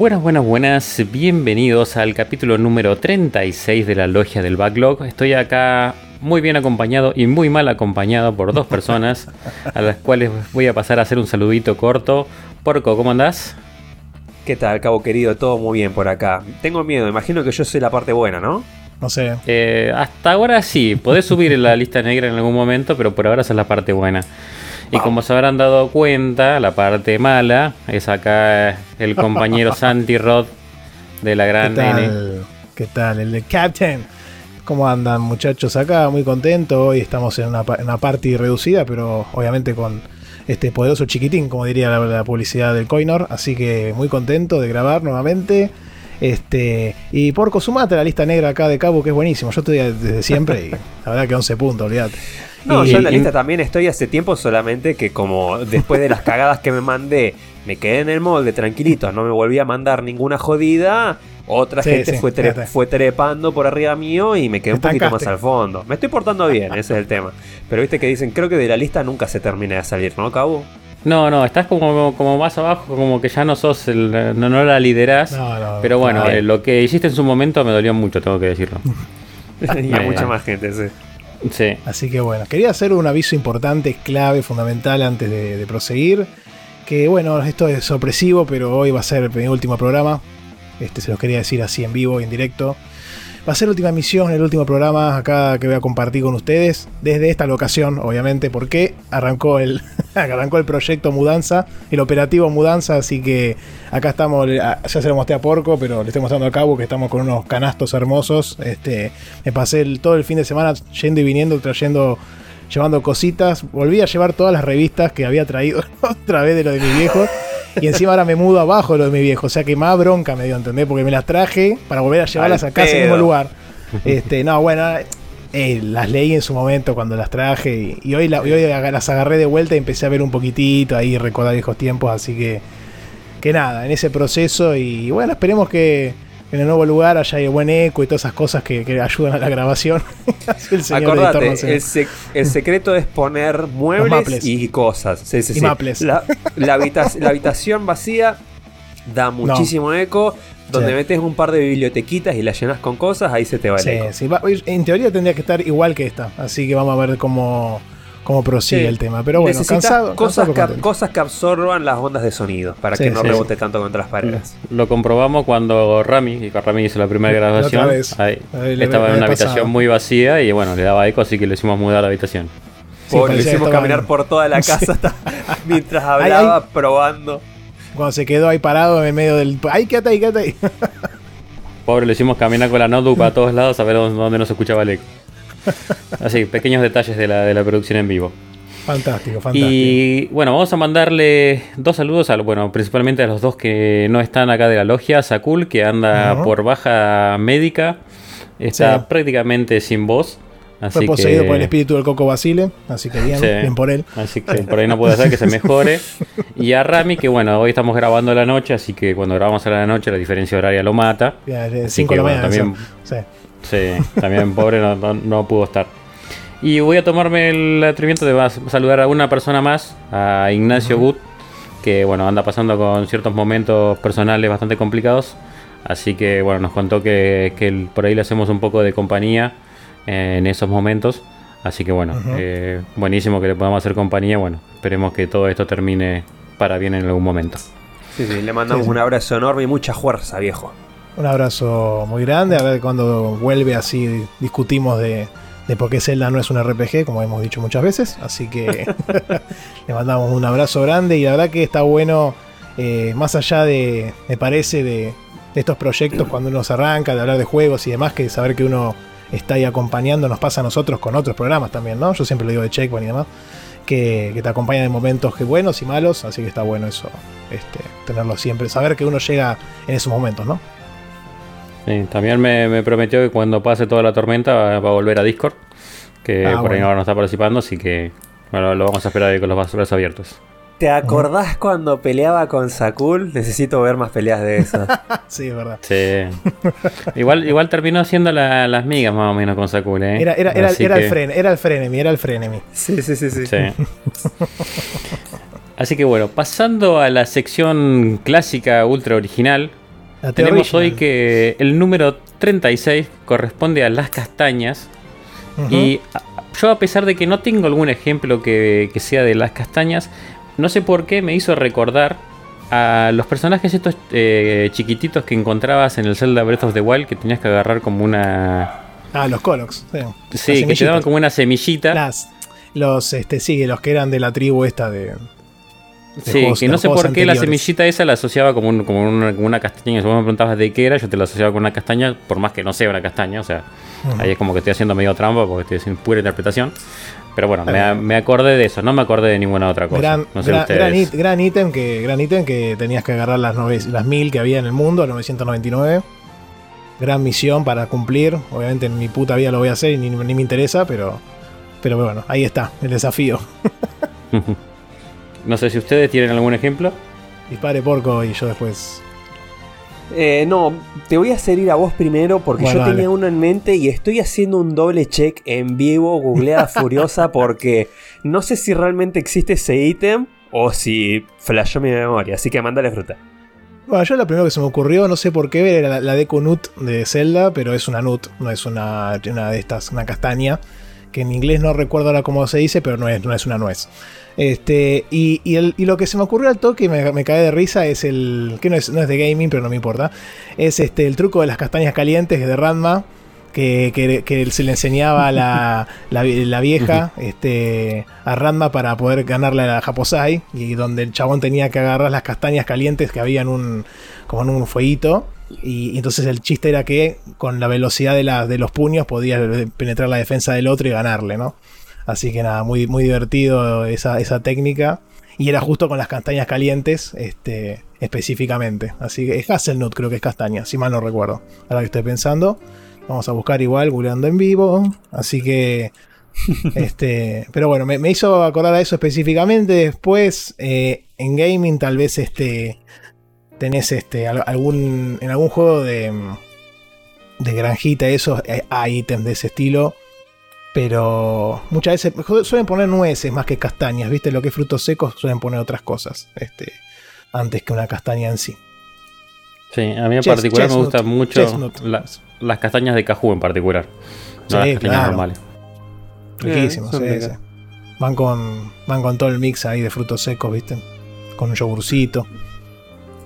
Buenas, buenas, buenas. Bienvenidos al capítulo número 36 de la Logia del Backlog. Estoy acá muy bien acompañado y muy mal acompañado por dos personas a las cuales voy a pasar a hacer un saludito corto. Porco, ¿cómo andás? ¿Qué tal, cabo querido? Todo muy bien por acá. Tengo miedo, imagino que yo soy la parte buena, ¿no? No sé. Eh, hasta ahora sí, podés subir en la lista negra en algún momento, pero por ahora esa es la parte buena. Y como se habrán dado cuenta, la parte mala es acá el compañero Santi Rod de la gran ¿Qué N. tal? ¿Qué tal? El de Captain. ¿Cómo andan muchachos acá? Muy contento. Hoy estamos en una, en una party reducida, pero obviamente con este poderoso chiquitín, como diría la, la publicidad del Coinor. Así que muy contento de grabar nuevamente. Este, y Porco, sumate a la lista negra acá de Cabo, que es buenísimo. Yo estoy desde siempre y la verdad que 11 puntos, olvídate. No, Y- yo en la y- lista también estoy hace tiempo, solamente que como después de las cagadas que me mandé, me quedé en el molde tranquilito, no me volví a mandar ninguna jodida. Otra Sí, gente sí, fue, tre- fue trepando por arriba mío y me quedé un poquito más al fondo. Me estoy portando bien, ese es el tema. Pero viste que dicen, creo que de la lista nunca se termina de salir, ¿no, Cabo? No, no, estás como, como más abajo, como que ya no sos el, no, no la liderás. No, no, pero bueno, eh, lo que hiciste en su momento me dolió mucho, tengo que decirlo. y a mucha más gente, sí. Sí. Así que bueno, quería hacer un aviso importante, clave, fundamental antes de, proseguir. Que bueno, esto es sorpresivo, pero hoy va a ser el último programa. Este se los quería decir así en vivo, en directo. Va a ser la última emisión, el último programa acá que voy a compartir con ustedes. Desde esta locación, obviamente, porque arrancó el, arrancó el proyecto Mudanza, el operativo Mudanza. Así que acá estamos, ya se lo mostré a Porco, pero le estoy mostrando a Cabo que estamos con unos canastos hermosos. Este, me pasé todo el fin de semana yendo y viniendo, trayendo, llevando cositas. Volví a llevar todas las revistas que había traído otra vez de lo de mi viejo. Y encima ahora me mudo abajo de lo de mi viejo. O sea que más bronca me dio, ¿entendés? Porque me las traje para volver a llevarlas acá a ese pedo. mismo lugar. Este, no, bueno, eh, las leí en su momento cuando las traje. Y, y hoy, la- y hoy las agarré de vuelta y empecé a ver un poquitito ahí, recordar viejos tiempos. Así que, que nada, en ese proceso. Y bueno, esperemos que en el nuevo lugar haya el buen eco y todas esas cosas que, que ayudan a la grabación. El señor editor Acordate, no el, sec- el secreto es poner muebles y cosas. Sí, sí, Y sí. maples. La, la habita- la habitación vacía da muchísimo eco. Donde metes un par de bibliotequitas y las llenas con cosas, ahí se te va el eco. sí, va- en teoría tendría que estar igual que esta. Así que vamos a ver cómo, cómo prosigue Sí. el tema. Pero bueno, Necesitas cansado. cosas, cansado, que, cosas que absorban las ondas de sonido para Sí, que no sí, rebote tanto contra las paredes. Lo comprobamos cuando Rami, y con Rami hizo la primera grabación. otra vez. ahí, Ahí le- estaba en una habitación muy vacía y bueno, le daba eco, así que le hicimos mudar la habitación. Sí, Pobre, le que hicimos caminar por toda la Sí. casa hasta- mientras hablaba, probando. Cuando se quedó ahí parado en medio del. ¡Ay, quédate ahí, quédate ahí! Pobre, le hicimos caminar con la notebook para todos lados a ver dónde, dónde no se escuchaba el eco. Así, pequeños detalles de la, de la producción en vivo. fantástico, fantástico. Y bueno, vamos a mandarle dos saludos, a, bueno, principalmente a los dos que no están acá de la logia. Sakul, que anda por baja médica, está Sí. prácticamente sin voz. Así Fue poseído que- por el espíritu del Coco Basile. Así que bien, Sí. bien por él. Así que por ahí no puede ser que se mejore. Y a Rami, que bueno, hoy estamos grabando a la noche, así que cuando grabamos a la noche la diferencia horaria lo mata. Ya, de Así 5 de la bueno, mañana. también- Sí. Sí, también pobre no, no- no pudo estar. Y voy a tomarme el atrevimiento de saludar a una persona más, a Ignacio Gut, que bueno, anda pasando con ciertos momentos personales bastante complicados. Así que bueno, nos contó que, por ahí le hacemos un poco de compañía en esos momentos. Así que bueno, eh, buenísimo que le podamos hacer compañía. Bueno, esperemos que todo esto termine para bien en algún momento. Sí, sí, le mandamos Sí, sí. un abrazo enorme y mucha fuerza, viejo. Un abrazo muy grande. A ver cuando vuelve así discutimos de, de por qué Zelda no es un RPG, como hemos dicho muchas veces. Así que le mandamos un abrazo grande y la verdad que está bueno, eh, más allá de, me parece, de, de estos proyectos cuando uno se arranca, de hablar de juegos y demás, que saber que uno está ahí acompañando nos pasa a nosotros con otros programas también, ¿no? Yo siempre lo digo de Checkpoint y demás. que, que te acompañan en momentos que buenos y malos, así que está bueno eso, este, tenerlo siempre, saber que uno llega en esos momentos, ¿no? Sí, también me, me prometió que cuando pase toda la tormenta va, va a volver a Discord, que Ah, por ahí ahora no está participando, así que bueno, lo vamos a esperar ahí con los brazos abiertos. ¿Te acordás cuando peleaba con Sakul? Necesito ver más peleas de esas. Sí, es verdad. Sí. igual, igual terminó haciendo la- las migas más o menos con Sakura, ¿eh? Era, era, era, Así era que- el fren, era el frenemy, era el frenemy. sí, sí, sí, sí. Sí. Así que bueno, pasando a la sección clásica ultra original, La tenemos original. hoy que el número 36 corresponde a las castañas. Y yo a pesar de que no tengo algún ejemplo que, que sea de las castañas, no sé por qué me hizo recordar a los personajes estos eh, chiquititos que encontrabas en el Zelda Breath of the Wild que tenías que agarrar como una... Ah, los Colox. Sí, Sí, que te daban como una semillita. Las, los, este, sí, los que eran de la tribu esta de. Sí, juegos- que no sé por qué la anteriores. semillita esa la asociaba como, un- como una, como una castaña. Si vos me preguntabas de qué era, yo te la asociaba con una castaña, por más que no sea una castaña. O sea, Ujú. ahí es como que estoy haciendo medio trampa porque estoy haciendo pura interpretación. Pero bueno, me, me acordé de eso, no me acordé de ninguna otra cosa. Gran, no sé gran, gran it- gran ítem que, gran ítem que tenías que agarrar las, nove- las mil que había en el mundo, 999. Gran misión para cumplir. Obviamente en mi puta vida lo voy a hacer y ni, ni me interesa, pero, pero bueno, ahí está, el desafío. no sé si ustedes tienen algún ejemplo. Dispare porco y yo después. Eh, no, te voy a hacer ir a vos primero porque Bueno, yo dale. tenía uno en mente y estoy haciendo un doble check en vivo, googleada furiosa, porque no sé si realmente existe ese ítem o si flashó mi memoria. Así que mándale fruta. Bueno, yo lo primero que se me ocurrió, no sé por qué, era la, la Deku Nut de Zelda, pero es una Nut, no es una, una de estas, una castaña, que en inglés no recuerdo ahora cómo se dice, pero no es, no es una nuez. Este, y, y el- y lo que se me ocurrió al toque y me, me cae de risa es el. que no es, no es de gaming, pero no me importa. Es este el truco de las castañas calientes de Ranma. Que, que- que se le enseñaba a la, la, la vieja este, a Ranma para poder ganarle a la Japosai. Y donde el chabón tenía que agarrar las castañas calientes que había en un, como en un fueguito. Y, y entonces el chiste era que con la velocidad de, la- de los puños podía penetrar la defensa del otro y ganarle, ¿no? Así que nada, muy, muy divertido esa, esa técnica. Y era justo con las castañas calientes, este, específicamente. Así que es Hazelnut, creo que es castaña, si mal no recuerdo. Ahora que estoy pensando. Vamos a buscar igual, googleando en vivo. Así que. este. Pero bueno, me, me hizo acordar a eso específicamente. Después, eh, en gaming, tal vez este. Tenés este. al- algún. En algún juego de. De granjita, eso. eh, hay ítems de ese estilo. Pero muchas veces suelen poner nueces más que castañas, ¿viste? Lo que es frutos secos suelen poner otras cosas, este, antes que una castaña en sí. Sí, a mí en particular me gustan mucho la- las castañas de cajú en particular. Sí, No las castañas claro. normales. Riquísimo, son sí, ricas. sí. Van con, van con todo el mix ahí de frutos secos, ¿viste? Con un yogurcito.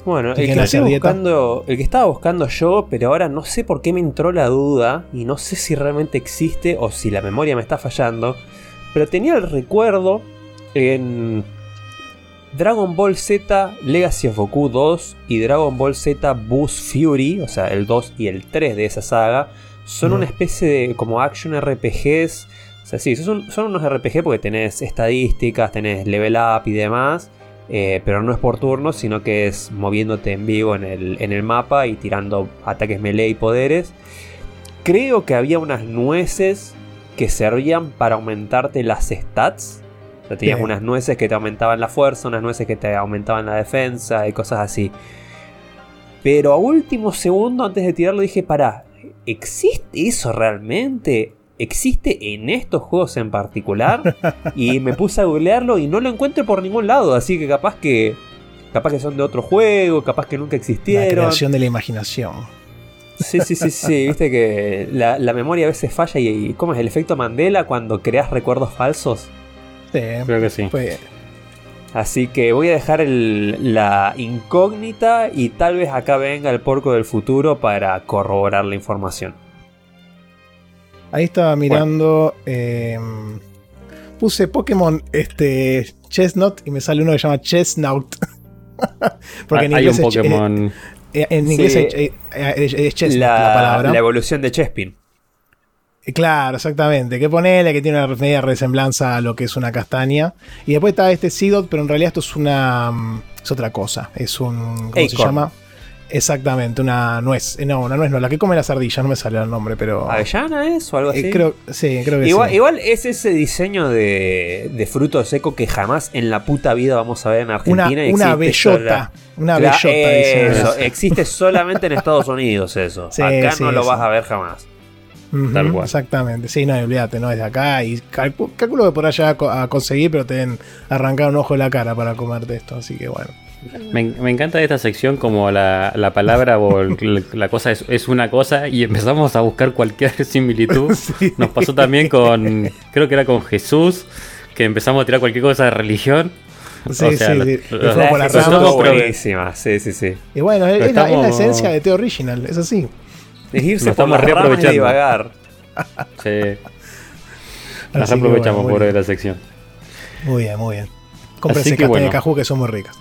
Bueno, el ¿Te que, estoy buscando, el que estaba buscando yo, pero ahora no sé por qué me entró la duda y no sé si realmente existe o si la memoria me está fallando, pero tenía el recuerdo en Dragon Ball Z Legacy of Goku 2 y Dragon Ball Z Boost Fury, o sea, el 2 y el 3 de esa saga, son Mm. una especie de como action RPGs. O sea, sí, son, son unos RPG porque tenés estadísticas, tenés level up y demás. Eh, pero no es por turnos, sino que es moviéndote en vivo en el, en el mapa y tirando ataques melee y poderes. Creo que había unas nueces que servían para aumentarte las stats. O sea, tenías Bien. unas nueces que te aumentaban la fuerza, unas nueces que te aumentaban la defensa y cosas así. Pero a último segundo, antes de tirarlo, dije, pará, ¿existe eso realmente? ¿Existe en estos juegos en particular? Y me puse a googlearlo y no lo encuentro por ningún lado, así que capaz que... Capaz que son de otro juego, capaz que nunca La existieron. creación de la imaginación. Sí, sí, sí, sí, viste que la, la memoria a veces falla y, y ¿cómo es el efecto Mandela cuando creas recuerdos falsos? Sí, Creo que sí. pues, Así que voy a dejar el- la incógnita y tal vez acá venga el porco del futuro para corroborar la información. Ahí estaba mirando. eh, puse Pokémon este, Chestnut y me sale uno que se llama Chestnut. Porque en Hay inglés, un es, eh, Pokémon. eh, en inglés Sí. es, es Chestnut La, la, palabra. la evolución de Chespin. Claro, exactamente. Que ponele que tiene una media resemblanza a lo que es una castaña. Y después está este Seedot, pero en realidad esto es una. mm, Es otra cosa. Es un. ¿Cómo se llama? Exactamente, una nuez. Eh, No, una nuez no, la que come las ardillas, no me sale el nombre, pero. ¿Avellana es o algo así? Eh, creo, sí, creo que Igual, sí. igual es ese diseño de, de fruto seco que jamás en la puta vida vamos a ver en Una, Argentina. y una existe bellota. sola- Una bellota, eso, existe solamente en Estados Unidos eso. Sí, Acá sí, no lo eso. vas a ver jamás. Tal cual. Exactamente, sí, no, olvídate, no es de acá. Y calcu- calculo que por allá a conseguir, pero te deben arrancar un ojo de la cara para comerte esto, así que bueno. Me, me encanta esta sección como la, la palabra o el- la cosa es, es una cosa y empezamos a buscar cualquier similitud. Sí. Nos pasó también con, creo que era con Jesús, que empezamos a tirar cualquier cosa de religión. Sí, O sea, sí, sí. lo- La buenísima, sí, sí, sí. Y bueno, es, la, es la estamos- esencia de Teo Original, es así. Es irse por estamos ramas y reaprovechando. divagar. Sí, nos aprovechamos bueno, por bien. la sección. Muy bien, muy bien. Cómprese bueno. de cajú que son muy ricas.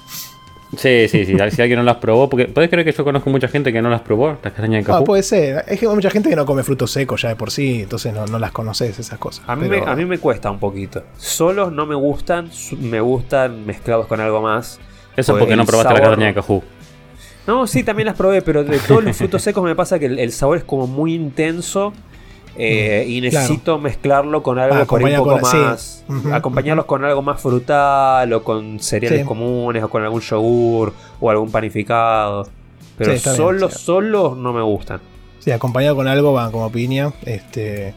Sí, sí, sí. Si alguien no las probó, porque puedes creer que yo conozco mucha gente que no las probó, las castañas de Ah, cajú. puede ser. Es que hay mucha gente que no come frutos secos ya de por sí, entonces no, no las conoces esas cosas. A mí, Pero- me, a mí me cuesta un poquito. Solos no me gustan, me gustan mezclados con algo más. Eso pues porque no probaste la sabor- castaña de cajú. No, sí, también las probé, pero de todos los frutos secos me pasa que el, el sabor es como muy intenso. Eh, y necesito mezclarlo con algo por un poco con- sí. más. Ujú, acompañarlos con algo más frutal o con cereales Sí. comunes o con algún yogur o algún panificado. Pero Sí, solos, sí. solos no me gustan. Sí, acompañado con algo van como piña. Este.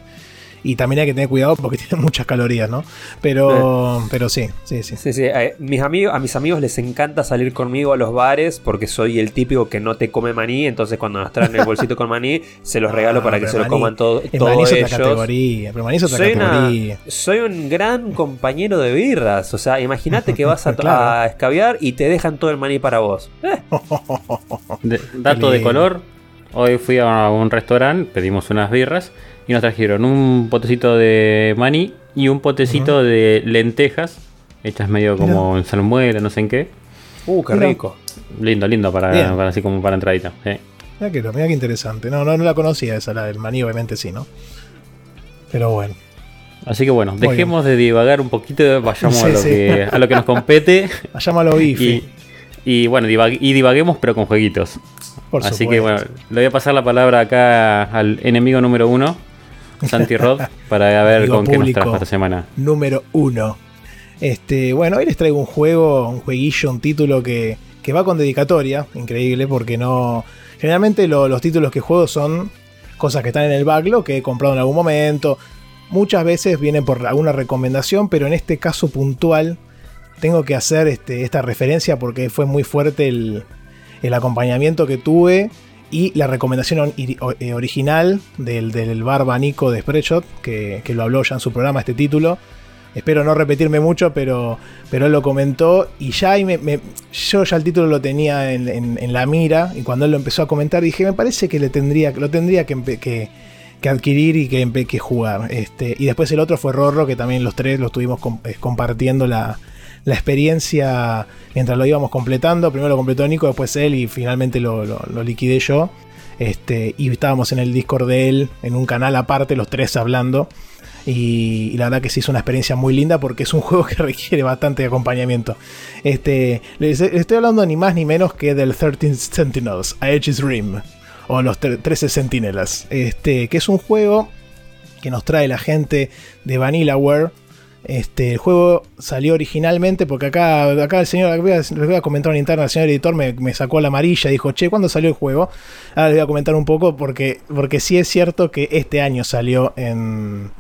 Y también hay que tener cuidado porque tiene muchas calorías, ¿no? Pero, pero sí, sí, sí. Sí, sí, eh, mis amigos, a mis amigos les encanta salir conmigo a los bares porque soy el típico que no te come maní, entonces cuando nos traen el bolsito con maní, se los regalo Ah, para que pero se lo maní- coman todo, El todos maní es otra ellos. categoría. Pero maní es otra Soy, una- categoría. soy un gran compañero de birras. O sea, imagínate que vas a, to- Claro. a escabiar y te dejan todo el maní para vos. Eh, De- dato de color. Hoy fui a un restaurante, pedimos unas birras y nos trajeron un potecito de maní y un potecito de lentejas, hechas medio como en salmuera, no sé en qué. Uh, qué Mira. rico. Lindo, lindo para, así como para entradita. sí. Mira que, mira que interesante. No, no, no la conocía esa, la del maní, obviamente sí, ¿no? Pero bueno. Así que bueno, Muy dejemos de divagar un poquito, vayamos a, lo sí. Que, a lo que nos compete Llámalo bifi. Y, bueno, divag- y divaguemos pero con jueguitos. por Así supuesto. que bueno, le voy a pasar la palabra acá al enemigo número uno, Santi Rod, para ver con qué nos trajo esta semana. número uno. Este, bueno, hoy les traigo un juego, un jueguillo, un título que, que va con dedicatoria, increíble, porque no. Generalmente lo- los títulos que juego son cosas que están en el backlog, que he comprado en algún momento. Muchas veces vienen por alguna recomendación, pero en este caso puntual tengo que hacer este, esta referencia porque fue muy fuerte el, acompañamiento que tuve y la recomendación eh, original del, del barba Nico de Spreadshot, que, lo habló ya en su programa este título. Espero no repetirme mucho, pero, él lo comentó y ya yo ya el título lo tenía en, la mira y cuando él lo empezó a comentar dije, me parece que le tendría, lo tendría que, adquirir y que, jugar. Este, y después el otro fue Rorro, que también los tres lo estuvimos eh, compartiendo la, la experiencia mientras lo íbamos completando. Primero lo completó Nico, después él y finalmente lo, liquidé yo. Este, y estábamos en el Discord de él, en un canal aparte, los tres hablando. Y, la verdad que sí es una experiencia muy linda porque es un juego que requiere bastante acompañamiento. Este, les, estoy hablando ni más ni menos que del 13 Sentinels, a Edge's Rim, o los tre- 13 Centinelas. Este, que es un juego que nos trae la gente de Vanillaware. Este, el juego salió originalmente porque acá, acá el señor, les voy a, comentar en interna, el señor editor me, sacó la amarilla dijo, che, ¿cuándo salió el juego? Ahora les voy a comentar un poco porque, porque sí es cierto que este año salió en,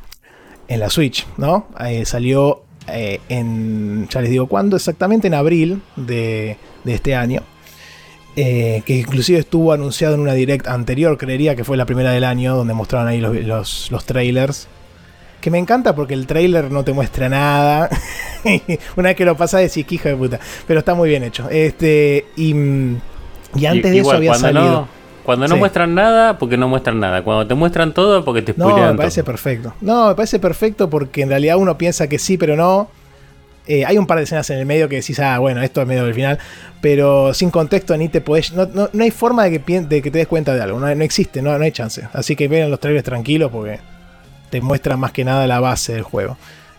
en la Switch, ¿no? Eh, salió eh, en, ya les digo cuándo, exactamente en abril de, de este año. Eh, que inclusive estuvo anunciado en una direct anterior, creería que fue la primera del año, donde mostraron ahí los, los trailers. Que me encanta porque el trailer no te muestra nada. una vez que lo pasas decís, que hija de puta. Pero está muy bien hecho. Este, y, y antes de eso había cuando salido. No, cuando no Sí. muestran nada, porque no muestran nada. Cuando te muestran todo, porque te No, spoilean me parece todo. perfecto. No, me parece perfecto porque en realidad uno piensa que sí, pero no. Eh, hay un par de escenas en el medio que decís, ah, bueno, esto es medio del final, pero sin contexto ni te podés. No, no- no hay forma de que, de que te des cuenta de algo, no, no existe, no, no hay chance. Así que vean los trailers tranquilos porque muestra más que nada la base del juego.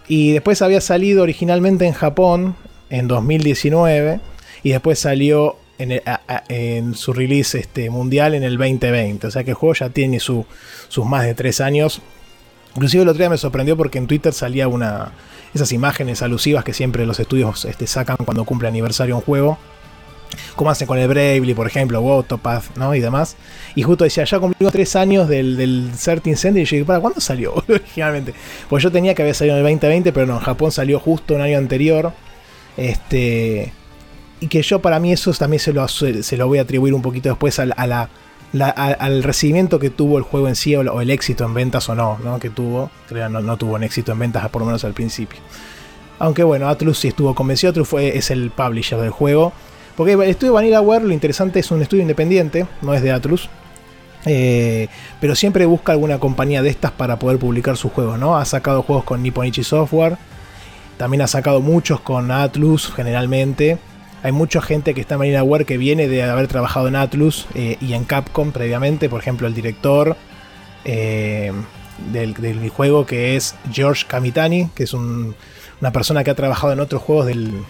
Y después había salido originalmente en Japón en 2019 y después salió en, su release este, mundial en el 2020. O sea que el juego ya tiene sus más de 3 años. Inclusive el otro día me sorprendió porque en Twitter salía una esas imágenes alusivas que siempre los estudios este, sacan cuando cumple aniversario un juego. Como hacen con el Bravely, por ejemplo, o Autopath, ¿no? Y demás. Y justo decía, ya cumplimos 3 años del, del Certain. Y yo dije, ¿para cuándo salió? Originalmente. Pues yo tenía que haber salido en el 2020, pero no, en Japón salió justo un año anterior. Este y que yo para mí eso también se lo, se lo voy a atribuir un poquito después a, al recibimiento que tuvo el juego en sí o, el éxito en ventas o no, ¿no? que tuvo, creo no, no tuvo un éxito en ventas por lo menos al principio. Aunque bueno, Atlus sí estuvo convencido, Atlus fue, es el publisher del juego. Porque el estudio Vanillaware, lo interesante es un estudio independiente, no es de Atlus. Eh, pero siempre busca alguna compañía de estas para poder publicar sus juegos, ¿no? Ha sacado juegos con Nipponichi Software, también ha sacado muchos con Atlus generalmente. Hay mucha gente que está en Marinaware que viene de haber trabajado en Atlus eh, y en Capcom previamente. Por ejemplo, el director eh, del, juego que es George Kamitani, que es una persona que ha trabajado en otros juegos del,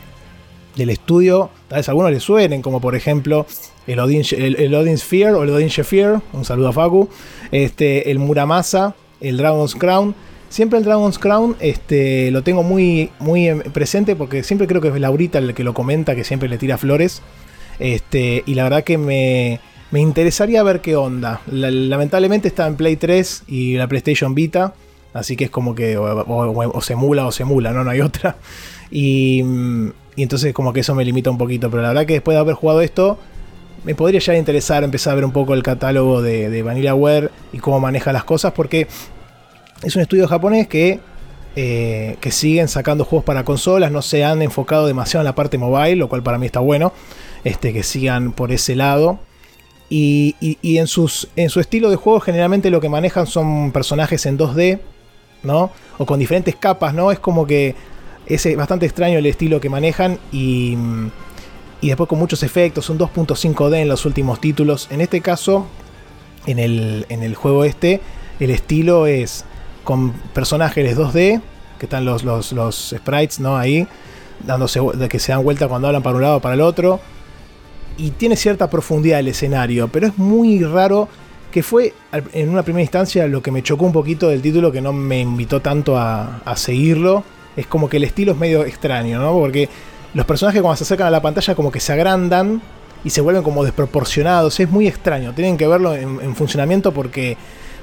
estudio. Tal vez a algunos les suenen, como por ejemplo el Odin, el, Sphere o el Odin Sheffier. Un saludo a Faku. Este, el Muramasa, el Dragon's Crown Siempre el Dragon's Crown este, lo tengo muy, muy presente porque siempre creo que es Laurita el que lo comenta, que siempre le tira flores. Este, y la verdad que me, me interesaría ver qué onda. lamentablemente está en Play 3 y la PlayStation Vita. Así que es como que o, se mula o se mula, ¿no? No hay otra. Y, y, entonces como que eso me limita un poquito. Pero la verdad que después de haber jugado esto, me podría ya interesar empezar a ver un poco el catálogo de, de VanillaWare y cómo maneja las cosas. Porque es un estudio japonés que, eh, que siguen sacando juegos para consolas, no se han enfocado demasiado en la parte mobile, lo cual para mí está bueno, este, que sigan por ese lado. Y, en, sus, en su estilo de juego generalmente lo que manejan son personajes en 2D, ¿no? O con diferentes capas, ¿no? Es como que es bastante extraño el estilo que manejan y, y después con muchos efectos, son 2.5D en los últimos títulos. En este caso, en el, en el juego este, el estilo es con personajes 2D, que están los, los, sprites, ¿no? Ahí, dándose, que se dan vuelta cuando hablan para un lado o para el otro. Y tiene cierta profundidad el escenario, pero es muy raro que fue en una primera instancia lo que me chocó un poquito del título, que no me invitó tanto a, a seguirlo. Es como que el estilo es medio extraño, ¿no? Porque los personajes cuando se acercan a la pantalla como que se agrandan y se vuelven como desproporcionados. Es muy extraño. Tienen que verlo en funcionamiento porque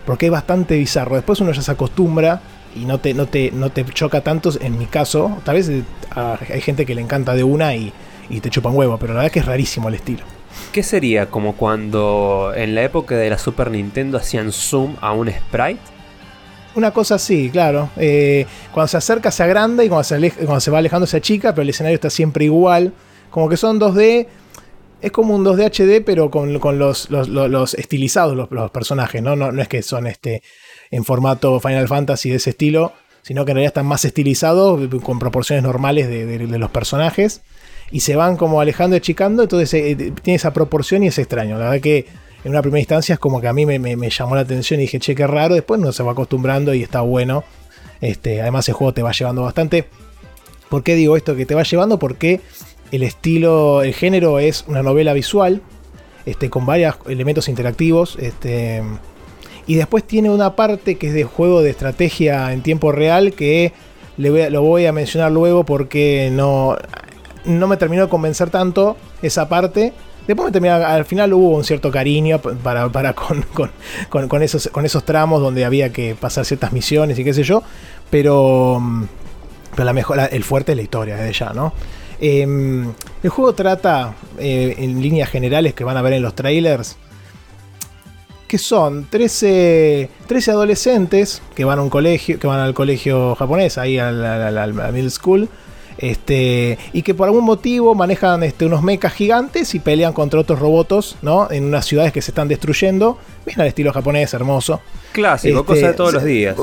porque es bastante bizarro. Después uno ya se acostumbra y no te, no te, no te choca tanto, en mi caso. Tal vez hay gente que le encanta de una y, y te chupa un huevo, pero la verdad es que es rarísimo el estilo. ¿Qué sería como cuando en la época de la Super Nintendo hacían zoom a un sprite? Una cosa así, claro. Eh, cuando se acerca se agranda y cuando se, cuando se va alejando se achica, pero el escenario está siempre igual. Como que son 2D, es como un 2D HD, pero con, los, los, estilizados los, personajes, ¿no? ¿no? es que son este, en formato Final Fantasy de ese estilo, sino que en realidad están más estilizados, con proporciones normales de, los personajes, y se van como alejando y achicando, entonces eh, tiene esa proporción y es extraño. La verdad que en una primera instancia es como que a mí me, llamó la atención y dije, che, qué raro, después no se va acostumbrando y está bueno. Este, además el juego te va llevando bastante. ¿Por qué digo esto que te va llevando? Porque el estilo, el género es una novela visual, este, con varios elementos interactivos. Este, y después tiene una parte que es de juego de estrategia en tiempo real que lo voy a mencionar luego porque no, no me terminó de convencer tanto esa parte. Después me terminó, al final hubo un cierto cariño para, para con, con, esos, con esos tramos donde había que pasar ciertas misiones y qué sé yo. Pero, pero la mejor, el fuerte es la historia, desde ya, ¿no? Em, el juego trata, eh, en líneas generales que van a ver en los trailers, que son 13, 13 adolescentes que van a un colegio, que van al colegio japonés, ahí al, al middle school, este, y que por algún motivo manejan este, unos mechas gigantes y pelean contra otros robots, ¿no? En unas ciudades que se están destruyendo. Bien al estilo japonés, hermoso. Clásico, este, cosa de todos los días.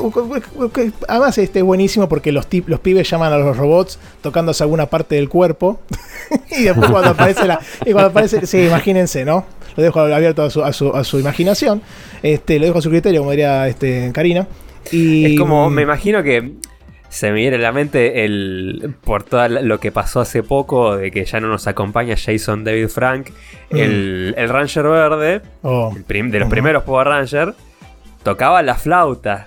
Además, este es buenísimo porque los, los pibes llaman a los robots tocándose alguna parte del cuerpo. y después cuando aparece la. Y cuando aparece. Sí, imagínense, ¿no? Lo dejo abierto a su, a su, a su imaginación. Este, lo dejo a su criterio, como diría este, Karina. es como, me imagino que se me viene a la mente el por todo lo que pasó hace poco, de que ya no nos acompaña Jason David Frank, mm. el, Ranger Verde, oh. de los primeros Power Ranger, tocaba la flauta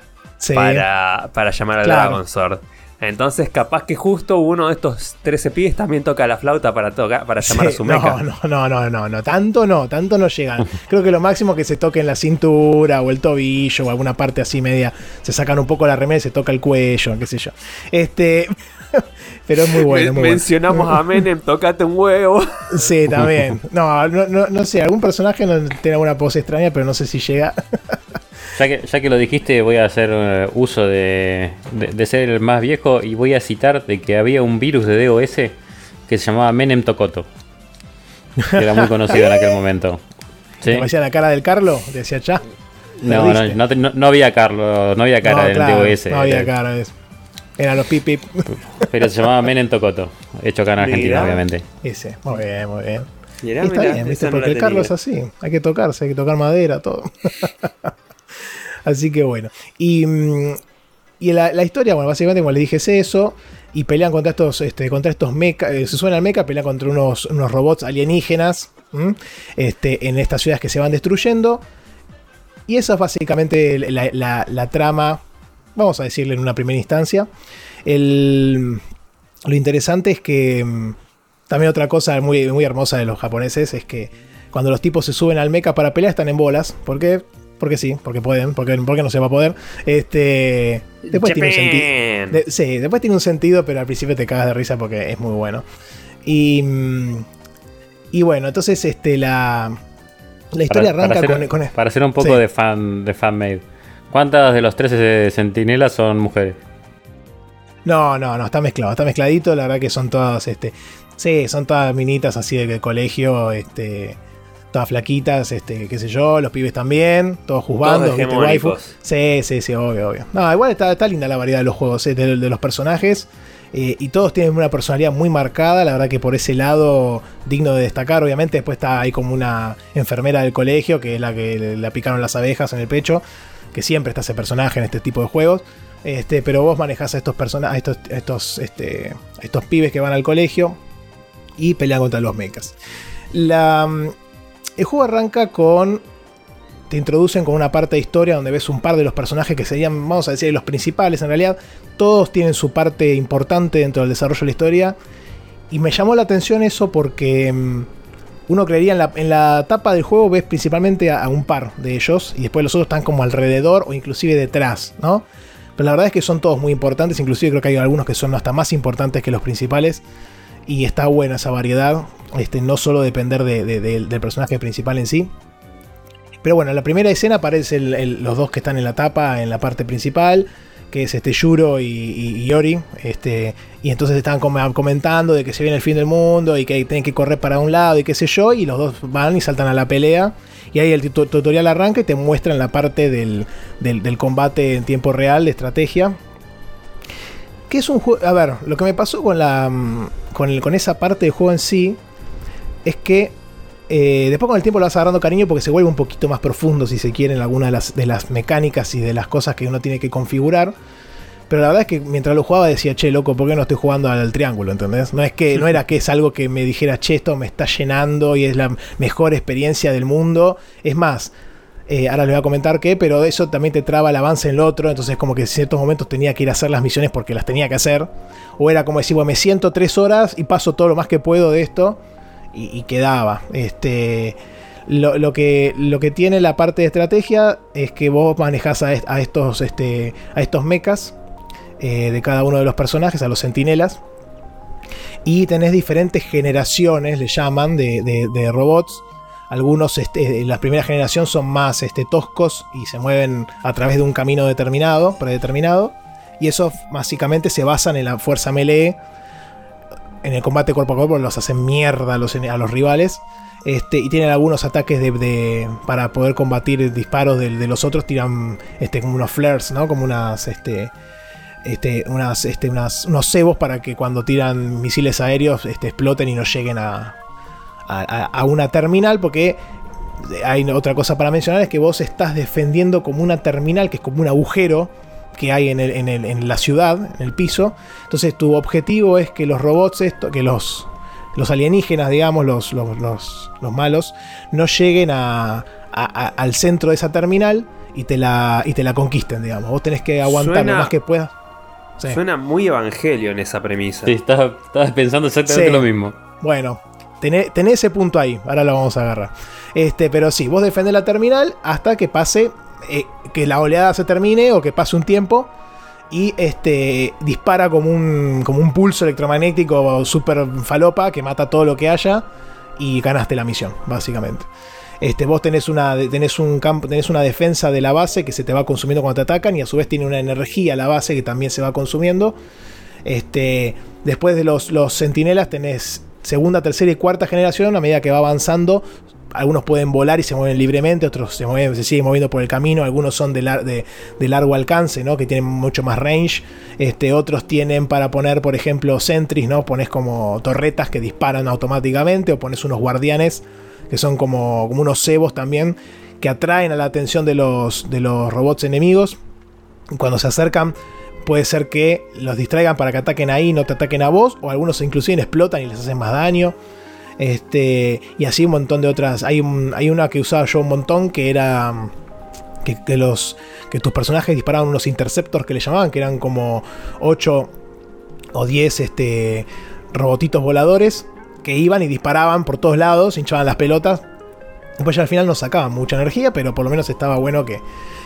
para, para, llamar al Dragon Sword. Entonces, capaz que justo uno de estos 13 pies también toca la flauta para, tocar, para llamar a su mecha. No, no, no, no, no, tanto no, tanto no llegan. Creo que lo máximo que se toque en la cintura o el tobillo o alguna parte así media, se sacan un poco la remera y se toca el cuello, qué sé yo. Este. Pero es muy bueno. mencionamos a Menem, tocate un huevo. Sí, también. No, no, no, no sé, algún personaje no tiene una pose extraña, pero no sé si llega. Ya que, ya que lo dijiste, voy a hacer eh, uso de, ser el más viejo y voy a citar de que había un virus de DOS que se llamaba Menem Tokoto. Que era muy conocido en aquel momento. ¿Sí? la cara del Carlo? Decía ya. No, no, no, había Carlo, no había cara del DOS. No había cara de eso. Eran los pip Pero se llamaba Menem Tokoto. Hecho acá en Argentina, obviamente. Ese, muy bien, muy bien. está bien, ¿viste? Porque el Carlo es así. Hay que tocarse, hay que tocar madera, todo. Así que bueno. Y, mm, y la, historia, bueno, básicamente, como le dije, es eso. Y pelean contra estos, este, contra estos mechas. Eh, se suena al mecha, pelean contra unos, unos robots alienígenas. Este, en estas ciudades que se van destruyendo. Y esa es básicamente la, trama. Vamos a decirle en una primera instancia. lo interesante es que. Mm, también otra cosa muy, muy hermosa de los japoneses es que cuando los tipos se suben al mecha para pelear están en bolas. Porque porque sí, porque pueden, porque, porque no se va a poder. Este, después tiene un sentido. sí, después tiene un sentido, pero al principio te cagas de risa porque es muy bueno. Y, y bueno, entonces este, la, la historia arranca con, Para hacer un poco de fan de fanmade. ¿Cuántas de los 13 sentinelas son mujeres? No, no, no, está mezclado, está mezcladito, la verdad que son todas, este, sí, son todas minitas así de colegio, este, todas flaquitas, este, qué sé yo, los pibes también, todos jugando, Sí, sí, sí, obvio, obvio. No, igual está, está linda la variedad de los juegos, eh, de, los personajes. Eh, y todos tienen una personalidad muy marcada, la verdad que por ese lado digno de destacar, obviamente después está ahí como una enfermera del colegio, que es la que le picaron las abejas en el pecho, que siempre está ese personaje en este tipo de juegos. Este, pero vos manejás a estos personajes, estos, estos, este, estos pibes que van al colegio y pelean contra los mechas. La, el juego arranca con. Te introducen con una parte de historia donde ves un par de los personajes que serían, vamos a decir, los principales en realidad. Todos tienen su parte importante dentro del desarrollo de la historia. Y me llamó la atención eso porque mm, uno creería en la, en la tapa del juego ves principalmente a, un par de ellos y después los otros están como alrededor o inclusive detrás, ¿no? Pero la verdad es que son todos muy importantes, inclusive creo que hay algunos que son hasta más importantes que los principales y está buena esa variedad. Este, no solo depender del personaje principal en sí. Pero bueno, en la primera escena aparecen los dos que están en la tapa, en la parte principal, que es este Yuro y, Yori. Este, y entonces están comentando de que se viene el fin del mundo y que tienen que correr para un lado y qué sé yo. Y los dos van y saltan a la pelea. Y ahí el tutorial arranca y te muestran la parte del, combate en tiempo real, de estrategia. Que es un juego. A ver, lo que me pasó con la. Mm, con, con esa parte del juego en sí es que eh, después con el tiempo lo vas agarrando cariño porque se vuelve un poquito más profundo, si se quiere, en algunas de las, de las mecánicas y de las cosas que uno tiene que configurar. Pero la verdad es que mientras lo jugaba decía, che, loco, ¿por qué no estoy jugando al triángulo? ¿Entendés? No es que no era que es algo que me dijera, che, esto me está llenando y es la mejor experiencia del mundo. Es más, eh, ahora les voy a comentar qué, pero eso también te traba el avance en el otro. Entonces, como que en ciertos momentos tenía que ir a hacer las misiones porque las tenía que hacer. O era como decir, bueno, me siento tres horas y paso todo lo más que puedo de esto y, quedaba. Este, lo, que, lo que tiene la parte de estrategia es que vos manejás a, estos, este, a estos mechas eh, de cada uno de los personajes, a los sentinelas. Y tenés diferentes generaciones, le llaman, de, robots. Algunos este, en la primera generación son más este, toscos y se mueven a través de un camino determinado, predeterminado. Y eso básicamente se basan en la fuerza melee en el combate cuerpo a cuerpo los hacen mierda a los, rivales. Este, y tienen algunos ataques de, para poder combatir disparos de, los otros. Tiran este, como unos flares, ¿no? Como unas. Este, unas, unas, unos cebos para que cuando tiran misiles aéreos este, exploten y no lleguen a, a, una terminal. Porque hay otra cosa para mencionar: es que vos estás defendiendo como una terminal, que es como un agujero que hay en, el- en el- en la ciudad, en el piso. Entonces tu objetivo es que los robots, esto, que los, los alienígenas, digamos, los, los, los- los malos, no lleguen a, a- a- al centro de esa terminal y te, la, y te la conquisten, digamos. Vos tenés que aguantar Suena- lo más que puedas. Sí. Suena muy evangelio en esa premisa. Sí, estaba, estaba pensando exactamente Sí. lo mismo. Bueno, tené, tené ese punto ahí, ahora lo vamos a agarrar. Este, pero sí, vos defendés la terminal hasta que pase, eh, que la oleada se termine o que pase un tiempo y este, dispara como un, como un pulso electromagnético super falopa que mata todo lo que haya y ganaste la misión, básicamente. Este, vos tenés una, tenés, un tenés una defensa de la base que se te va consumiendo cuando te atacan y a su vez tiene una energía la base que también se va consumiendo. Este, después de los, los sentinelas tenés segunda, tercera y cuarta generación. A medida que va avanzando, algunos pueden volar y se mueven libremente, otros se, mueven, se siguen moviendo por el camino. Algunos son de, lar- de- de largo alcance, ¿no? que tienen mucho más range. Este, otros tienen para poner, por ejemplo, sentries, ¿no? pones como torretas que disparan automáticamente o pones unos guardianes que son como, como unos cebos también que atraen a la atención de los, de los robots enemigos. Cuando se acercan, puede ser que los distraigan para que ataquen ahí no te ataquen a vos, o algunos inclusive explotan y les hacen más daño. Este, y así un montón de otras. Hay, un- hay una que usaba yo un montón que era. mm, Que, que los, que tus personajes disparaban unos interceptors que le llamaban, que eran como 8 o 10 este, robotitos voladores que iban y disparaban por todos lados, hinchaban las pelotas. Después ya al final no sacaban mucha energía, pero por lo menos estaba bueno que,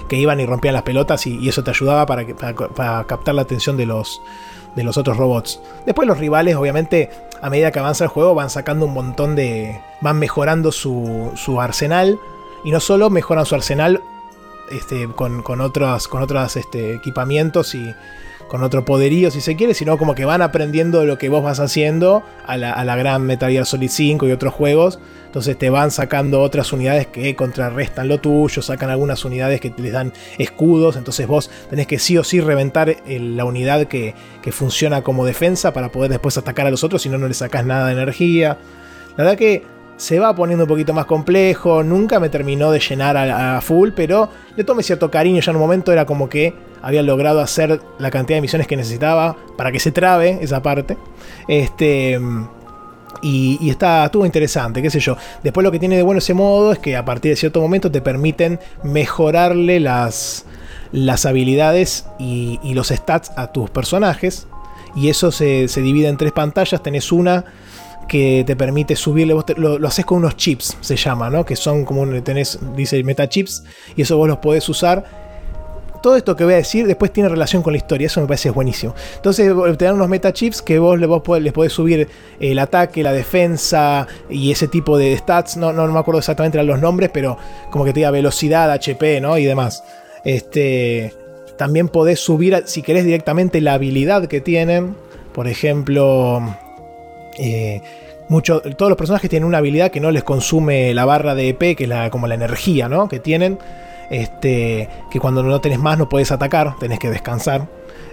que iban y rompían las pelotas y, eso te ayudaba para, para- captar la atención de los, de los otros robots. Después los rivales, obviamente, a medida que avanza el juego, van sacando un montón de... van mejorando su, su arsenal. Y no solo mejoran su arsenal este, con, con otros, con este, equipamientos y con otro poderío, si se quiere, sino como que van aprendiendo lo que vos vas haciendo a la, gran Metal Gear Solid 5 y otros juegos. Entonces te van sacando otras unidades que contrarrestan lo tuyo, sacan algunas unidades que les dan escudos, entonces vos tenés que sí o sí reventar el- la unidad que, que funciona como defensa para poder después atacar a los otros, si no, no le sacás nada de energía. La verdad que se va poniendo un poquito más complejo, nunca me terminó de llenar a, full, pero le tomé cierto cariño, ya en un momento era como que había logrado hacer la cantidad de misiones que necesitaba para que se trabe esa parte. Este... Y, y está, estuvo interesante, qué sé yo. Después lo que tiene de bueno ese modo es que a partir de cierto momento te permiten mejorarle las, las habilidades y, y los stats a tus personajes. Y eso se, se divide en tres pantallas. Tenés una que te permite subirle, vos lo, lo haces con unos chips, se llama, ¿no? Que son como tenés, dice metachips, y eso vos los podés usar todo esto que voy a decir después tiene relación con la historia, eso me parece buenísimo. Entonces te dan unos metachips que vos, vos les podés subir el ataque, la defensa y ese tipo de stats. No, no, no me acuerdo exactamente los nombres, pero como que te diga velocidad, HP, ¿no? Y demás. Este, también podés subir, si querés directamente, la habilidad que tienen. Por ejemplo, eh, todos los personajes tienen una habilidad que no les consume la barra de EP, que es la, como la energía, ¿no? Que tienen. Este, que cuando no tenés más no puedes atacar, tenés que descansar.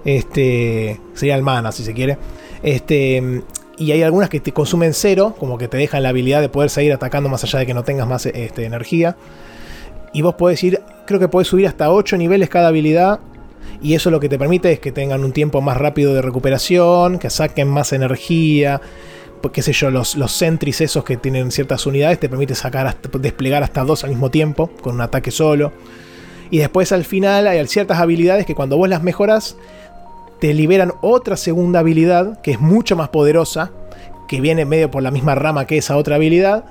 Este, sería el mana, si se quiere. Este, y hay algunas que te consumen cero, como que te dejan la habilidad de poder seguir atacando más allá de que no tengas más este, energía. Y vos podés ir, creo que podés subir hasta 8 niveles cada habilidad. Y eso lo que te permite es que tengan un tiempo más rápido de recuperación, que saquen más energía. pues, qué sé yo, los, los sentries esos que tienen ciertas unidades te permite sacar desplegar hasta dos al mismo tiempo, con un ataque solo. Y después al final hay ciertas habilidades que cuando vos las mejoras, te liberan otra segunda habilidad que es mucho más poderosa, que viene medio por la misma rama que esa otra habilidad.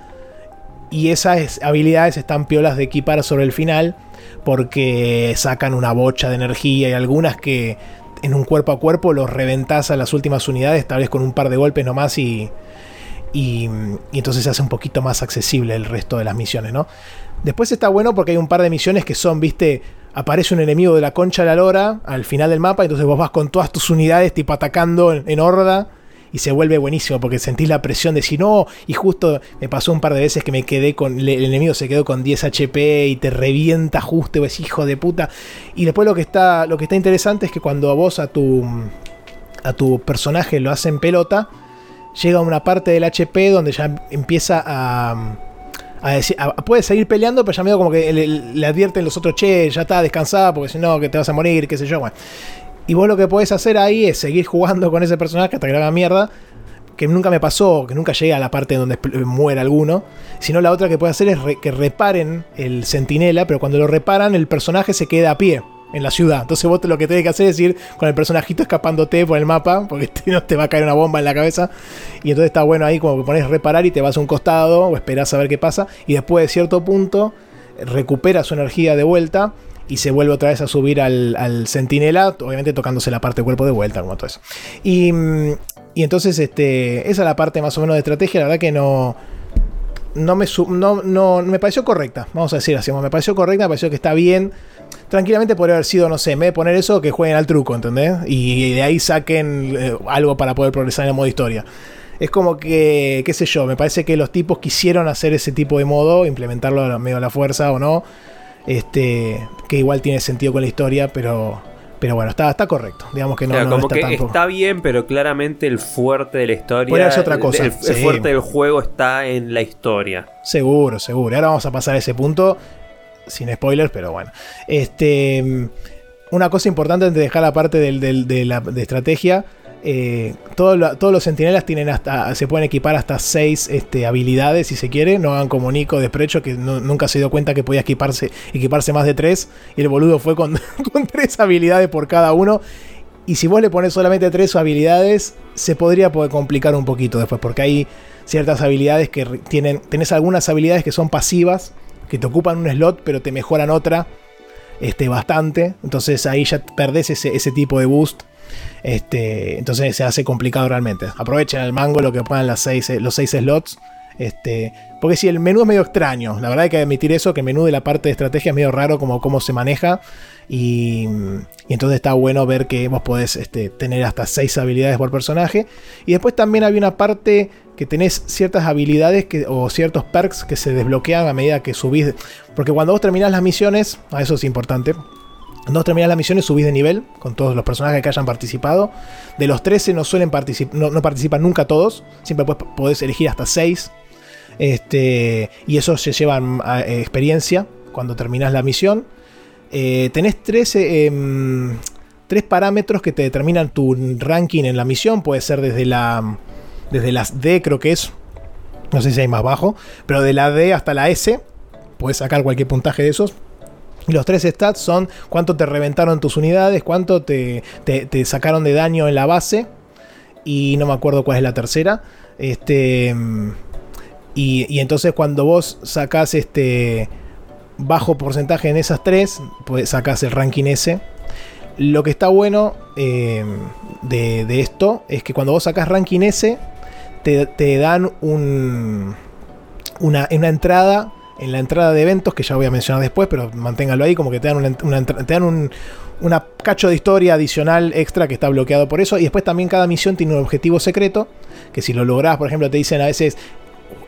Y esas habilidades están piolas de equipar sobre el final porque sacan una bocha de energía y algunas que en un cuerpo a cuerpo los reventás a las últimas unidades, tal vez con un par de golpes nomás y, y, y entonces se hace un poquito más accesible el resto de las misiones, ¿no? Después está bueno porque hay un par de misiones que son, viste, aparece un enemigo de la concha de la lora al final del mapa, entonces vos vas con todas tus unidades tipo atacando en, en horda y se vuelve buenísimo porque sentís la presión de si no, y justo me pasó un par de veces que me quedé con, el enemigo se quedó con 10 HP y te revienta justo, y vos hijo de puta. Y después lo que está, lo que está interesante es que cuando a vos a tu, a tu personaje lo hacen pelota, llega una parte del HP donde ya empieza a, a decir, a- puede seguir peleando, pero ya medio como que le, le advierten los otros, che, ya está, descansada, porque si no, que te vas a morir, qué sé yo, bueno. Y vos lo que podés hacer ahí es seguir jugando con ese personaje hasta que le haga mierda. Que nunca me pasó, que nunca llegué a la parte donde expl- muera alguno. Sino la otra que puede hacer es que reparen el centinela, pero cuando lo reparan, el personaje se queda a pie en la ciudad. Entonces vos te- lo que tenés que hacer es ir con el personajito escapándote por el mapa, porque si no te va a caer una bomba en la cabeza. Y entonces está bueno ahí como que pones reparar y te vas a un costado o esperás a ver qué pasa. Y después de cierto punto recupera su energía de vuelta y se vuelve otra vez a subir al, al centinela, obviamente tocándose la parte del cuerpo de vuelta, como todo eso. Y, mm, y entonces, este, esa es la parte más o menos de estrategia, la verdad que no... No me, su- no, no, me pareció correcta, vamos a decir así, me pareció correcta, me pareció que está bien. Tranquilamente podría haber sido, no sé, de poner eso, que jueguen al truco, ¿entendés? Y de ahí saquen eh, algo para poder progresar en el modo historia. Es como que, qué sé yo, me parece que los tipos quisieron hacer ese tipo de modo, implementarlo a medio a la fuerza o no. Este, que igual tiene sentido con la historia, pero, pero bueno, está, está correcto. Digamos que no, Claro, no como está que tampoco. está bien, pero claramente el fuerte de la historia. Podría ser otra cosa, El, el sí. fuerte del juego está en la historia. Seguro, seguro. Ahora vamos a pasar a ese punto. Sin spoilers, pero bueno. Este. mm, Una cosa importante antes de dejar la parte del- del- de, la, de estrategia. Eh, todos los sentinelas tienen hasta. se pueden equipar hasta 6 este, habilidades si se quiere. No hagan como Nico de Sprecho, que nunca se dio cuenta que podía equiparse, equiparse más de 3. Y el boludo fue con, con 3 habilidades por cada uno. Y si vos le pones solamente tres habilidades, se podría complicar un poquito después, porque hay ciertas habilidades que tienen. Tenés algunas habilidades que son pasivas, que te ocupan un slot, pero te mejoran otra este, bastante. Entonces ahí ya perdés ese, ese tipo de boost. Este, entonces se hace complicado realmente. Aprovechen al mango lo que pongan las seis, eh, los 6 slots. Este, porque si el menú es medio extraño, la verdad hay que admitir eso, que el menú de la parte de estrategia es medio raro como cómo se maneja. Y, entonces está bueno ver que vos podés este, tener hasta 6 habilidades por personaje. Y después también había una parte que tenés ciertas habilidades que, o ciertos perks que se desbloquean a medida que subís. Porque cuando vos terminás las misiones, a eso es importante. Cuando terminás las misiones subís de nivel con todos los personajes que hayan participado. De los 13 no suelen participar, no, participan nunca todos. Siempre podés, elegir hasta 6. Este, y eso se llevan a, experiencia cuando terminás la misión. Eh, tenés tres, eh, em, tres parámetros que te determinan tu ranking en la misión. Puede ser desde la desde las D, creo que es. No sé si hay más bajo. Pero de la D hasta la S. Puedes sacar cualquier puntaje de esos. Los tres stats son cuánto te reventaron tus unidades, cuánto te, sacaron de daño en la base. Y no me acuerdo cuál es la tercera. Este. Y, entonces cuando vos sacás este bajo porcentaje en esas tres, pues sacás el ranking S. Lo que está bueno eh, de, esto es que cuando vos sacás ranking S, te, te dan un, una entrada en la entrada de eventos que ya voy a mencionar después, pero manténgalo ahí, como que te dan, una, te dan un una cacho de historia adicional extra que está bloqueado por eso. Y después también cada misión tiene un objetivo secreto, que si lo lográs, por ejemplo, te dicen a veces,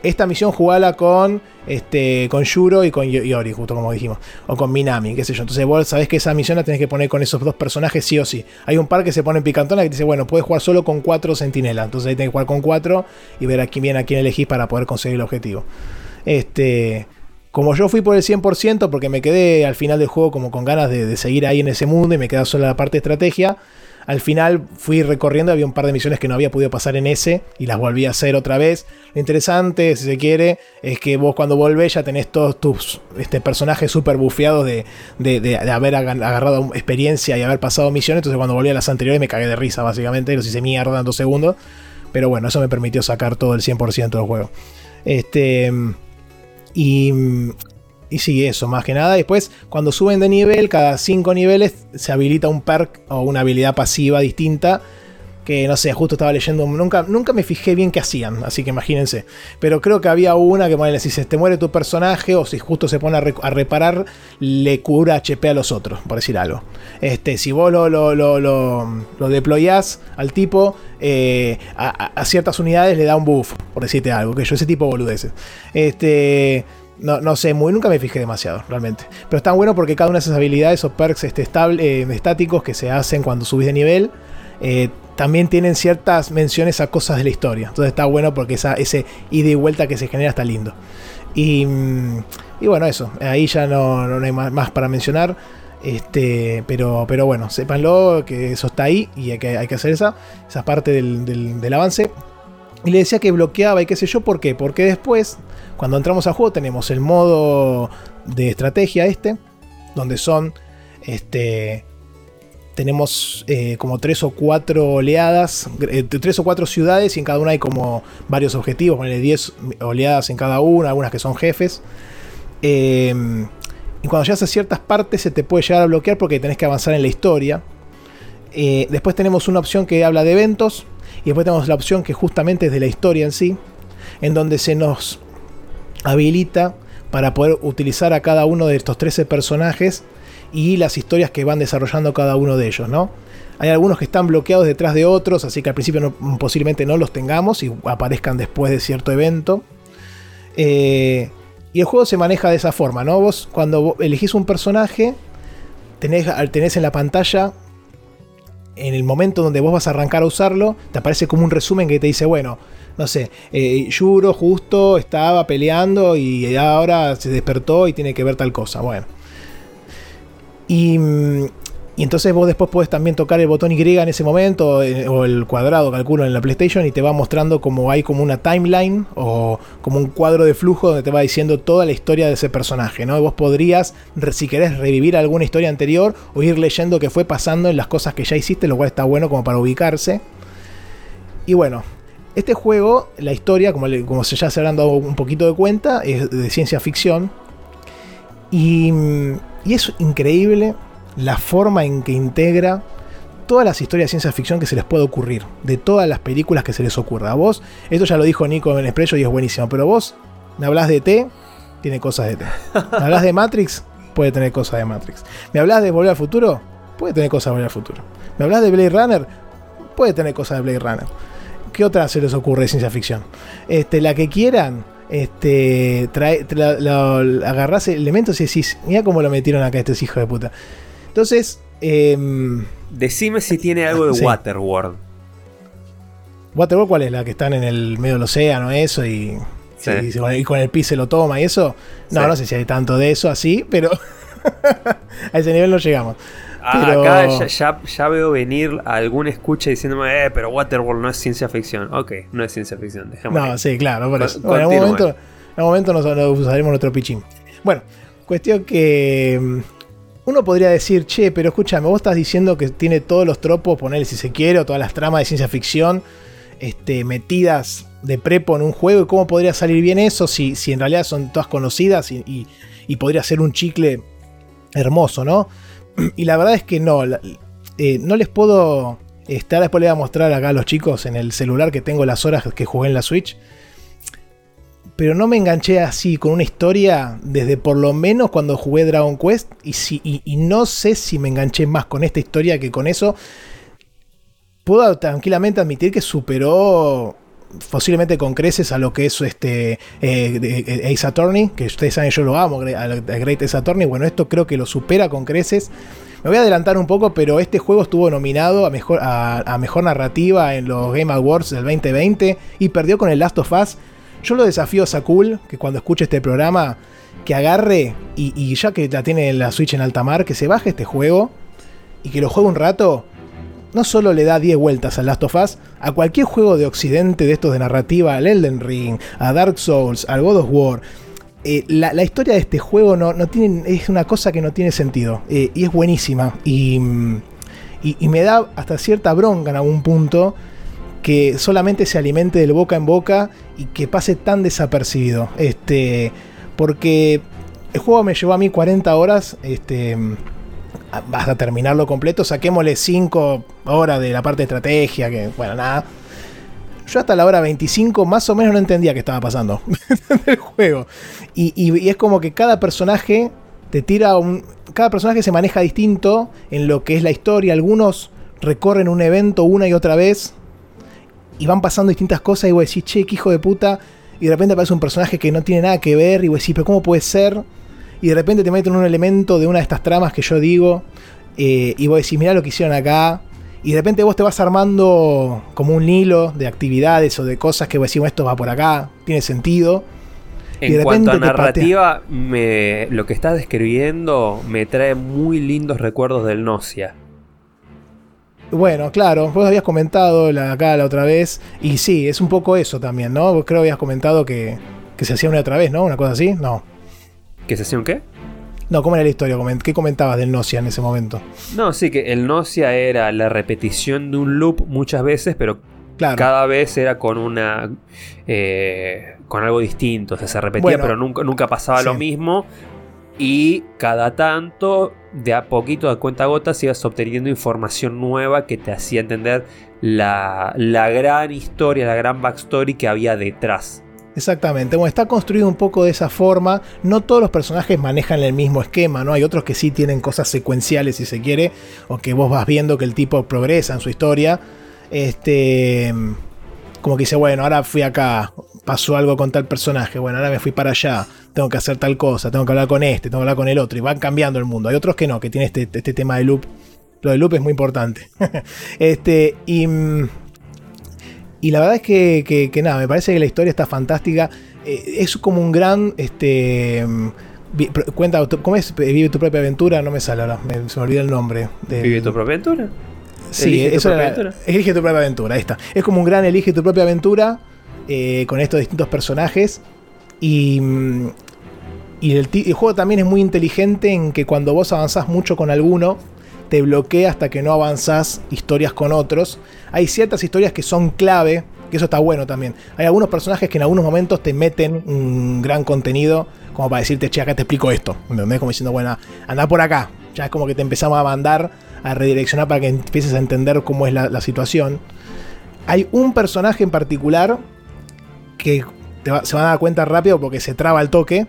esta misión jugala con este con Yuro y con Yo- Yori, justo como dijimos, o con Minami, qué sé yo. Entonces vos sabés que esa misión la tenés que poner con esos dos personajes sí o sí. Hay un par que se pone en picantona que te dice, bueno, puedes jugar solo con cuatro sentinelas. Entonces ahí tenés que jugar con cuatro y ver a quién bien a quién elegís para poder conseguir el objetivo. Este. Como yo fui por el 100%, porque me quedé al final del juego como con ganas de, seguir ahí en ese mundo y me quedaba solo la parte de estrategia, al final fui recorriendo, había un par de misiones que no había podido pasar en ese y las volví a hacer otra vez. Lo interesante, si se quiere, es que vos cuando volvés ya tenés todos tus este, personajes super bufeados de, de- de- haber aga- agarrado experiencia y haber pasado misiones. Entonces cuando volví a las anteriores me cagué de risa básicamente, los hice mierda en dos segundos. Pero bueno, eso me permitió sacar todo el 100% del juego. Este... Y, y sí, eso, más que nada. Después, cuando suben de nivel, cada 5 niveles se habilita un perk o una habilidad pasiva distinta. Que no sé, justo estaba leyendo. Nunca, nunca me fijé bien qué hacían, así que imagínense. Pero creo que había una que, bueno, si se te muere tu personaje o si justo se pone a, re- a reparar, le cura HP a los otros, por decir algo. Este, si vos lo, lo, lo, lo, lo deployás al tipo, eh, a, ciertas unidades le da un buff, por decirte algo. Que yo ese tipo de boludeces. Este. No, no sé, muy, nunca me fijé demasiado, realmente. Pero están bueno porque cada una de esas habilidades o perks este, eh, estáticos que se hacen cuando subís de nivel, eh, también tienen ciertas menciones a cosas de la historia. Entonces está bueno porque esa, ese ida y vuelta que se genera está lindo. Y, mm, y bueno, eso, ahí ya no, no hay más, más para mencionar. Este, pero, pero bueno, sépanlo que eso está ahí y hay que, hay que hacer esa, esa parte del, del- del avance. Y le decía que bloqueaba y qué sé yo, ¿por qué? Porque después, cuando entramos al juego, tenemos el modo de estrategia este, donde son, este, tenemos eh, como tres o cuatro oleadas, eh, tres o cuatro ciudades y en cada una hay como varios objetivos, ponele 10 oleadas en cada una, algunas que son jefes. Eh, y cuando llegas a ciertas partes se te puede llegar a bloquear porque tenés que avanzar en la historia. Eh, después tenemos una opción que habla de eventos. Y después tenemos la opción que justamente es de la historia en sí. En donde se nos habilita para poder utilizar a cada uno de estos 13 personajes y las historias que van desarrollando cada uno de ellos, ¿no? Hay algunos que están bloqueados detrás de otros, así que al principio posiblemente no los tengamos y aparezcan después de cierto evento. Eh, y el juego se maneja de esa forma, ¿no? Vos cuando elegís un personaje, tenés, tenés en la pantalla, en el momento donde vos vas a arrancar a usarlo, te aparece como un resumen que te dice, bueno, no sé, eh, Yuro justo estaba peleando y ahora se despertó y tiene que ver tal cosa. Bueno. Y, mm, y entonces vos después podés también tocar el botón Y en ese momento, eh, o el cuadrado, calculo, en la PlayStation, y te va mostrando como hay como una timeline o como un cuadro de flujo donde te va diciendo toda la historia de ese personaje, ¿no? Vos podrías, si querés, revivir alguna historia anterior o ir leyendo qué fue pasando en las cosas que ya hiciste, lo cual está bueno como para ubicarse. Y bueno, este juego, la historia, como, como ya se habrán dado un poquito de cuenta, es de ciencia ficción. Y, y es increíble la forma en que integra todas las historias de ciencia ficción que se les puede ocurrir, de todas las películas que se les ocurra. A vos, esto ya lo dijo Nico en Expreso y es buenísimo, pero vos me hablas de T, tiene cosas de T. Me hablas de Matrix, puede tener cosas de Matrix. Me hablas de Volver al Futuro, puede tener cosas de Volver al Futuro. Me hablas de Blade Runner, puede tener cosas de Blade Runner. ¿Qué otra se les ocurre de ciencia ficción? Este, la que quieran, este, trae, tra- la- la- agarrás elementos y decís, mira cómo lo metieron acá estos hijos de puta. Entonces, em, Decime si tiene algo de Sí. Waterworld. Waterworld, ¿cuál es? La que están en el medio del océano, eso, y, Sí. y con el pis se lo toma y eso. No, Sí. no sé si hay tanto de eso así, pero a ese nivel no llegamos. Ah, Pero- Acá ya, ya- ya veo venir a algún escucha diciéndome, eh, pero Waterworld no es ciencia ficción. Ok, no es ciencia ficción, dejémoslo. No, sí, claro, por eso. Bueno, en algún momento, en algún momento nos, nos usaremos nuestro pichín. Bueno, cuestión que mm, uno podría decir, che, pero escúchame, vos estás diciendo que tiene todos los tropos, ponerle si se quiere, o todas las tramas de ciencia ficción este, metidas de prepo en un juego, y cómo podría salir bien eso si, si en realidad son todas conocidas y, y- y podría ser un chicle hermoso, ¿no? Y la verdad es que no, eh, no les puedo... Este, después les voy a mostrar acá a los chicos en el celular que tengo las horas que jugué en la Switch pero no me enganché así con una historia desde por lo menos cuando jugué Dragon Quest y, si, y no sé si me enganché más con esta historia que con eso. Puedo tranquilamente admitir que superó posiblemente con creces a lo que es este eh, eh, Ace Attorney, que ustedes saben yo lo amo, a Great Ace Attorney, bueno, esto creo que lo supera con creces. Me voy a adelantar un poco, pero este juego estuvo nominado a mejor, a mejor narrativa en los Game Awards del 2020 y perdió con el Last of Us. Yo lo desafío a Sakul, que cuando escuche este programa, que agarre y, y ya que la tiene la Switch en alta mar, que se baje este juego y que lo juegue un rato. No solo le da 10 vueltas al Last of Us, a cualquier juego de occidente de estos de narrativa, al Elden Ring, a Dark Souls, al God of War. eh, la, historia de este juego no, tiene, es una cosa que no tiene sentido. eh, y es buenísima. Y me da hasta cierta bronca en algún punto que solamente se alimente del boca en boca y que pase tan desapercibido. Este, porque el juego me llevó a mí 40 horas este, hasta terminarlo completo. Saquémosle 5 horas de la parte de estrategia, que bueno, nada. Yo hasta la hora 25 más o menos no entendía qué estaba pasando del juego. Y, y- y es como que cada personaje te tira un... Cada personaje se maneja distinto en lo que es la historia. Algunos recorren un evento una y otra vez y van pasando distintas cosas y vos decís, che, qué hijo de puta. Y de repente aparece un personaje que no tiene nada que ver y vos decís, pero ¿cómo puede ser? Y de repente te meten un elemento de una de estas tramas que yo digo eh, y vos decís, mirá lo que hicieron acá. Y de repente vos te vas armando como un hilo de actividades o de cosas que vos decís, esto va por acá, tiene sentido. y de En cuanto a narrativa, me, lo que estás describiendo me trae muy lindos recuerdos del Nocia. Bueno, claro, vos habías comentado la, acá la otra vez, y sí, es un poco eso también, ¿no? Vos creo que habías comentado que, que se hacía una otra vez, ¿no? Una cosa así, no. ¿Que se hacía un qué? No, ¿cómo era la historia? ¿Qué comentabas del Nocia en ese momento? No, sí, que el Nocia era la repetición de un loop muchas veces, pero Claro. cada vez era con una. eh, con algo distinto. O sea, se repetía, Bueno, pero nunca, nunca pasaba lo mismo. Y cada tanto, de a poquito, de cuenta gotas, ibas obteniendo información nueva que te hacía entender la, la gran historia, la gran backstory que había detrás. Exactamente, bueno, está construido un poco de esa forma. No todos los personajes manejan el mismo esquema, ¿no? Hay otros que sí tienen cosas secuenciales, si se quiere, o que vos vas viendo que el tipo progresa en su historia. Este. Como que dice, bueno, ahora fui acá, pasó algo con tal personaje, bueno, ahora me fui para allá, tengo que hacer tal cosa, tengo que hablar con este, tengo que hablar con el otro, y van cambiando el mundo. Hay otros que no, que tienen este, este tema de loop. Lo de loop es muy importante. este, y. y la verdad es que, que- que nada, me parece que la historia está fantástica. Eh, es como un gran. Este, mm, cuenta, tu- ¿cómo es? Vive tu propia aventura, no me sale ahora, me- se me olvida el nombre. ¿Vive tu propia aventura? Sí, Elige tu eso propia era- aventura. Elige tu propia aventura, ahí está. Es como un gran elige tu propia aventura eh, con estos distintos personajes. Y, mm, y el, el juego también es muy inteligente en que cuando vos avanzás mucho con alguno, te bloquea hasta que no avanzás historias con otros. Hay ciertas historias que son clave, que eso está bueno también. Hay algunos personajes que en algunos momentos te meten un gran contenido, como para decirte, che, acá te explico esto. ¿Me entendés? Como diciendo, bueno, anda por acá. Ya es como que te empezamos a mandar, a redireccionar para que empieces a entender cómo es la, situación. Hay un personaje en particular que te va- se van a dar cuenta rápido porque se traba el toque.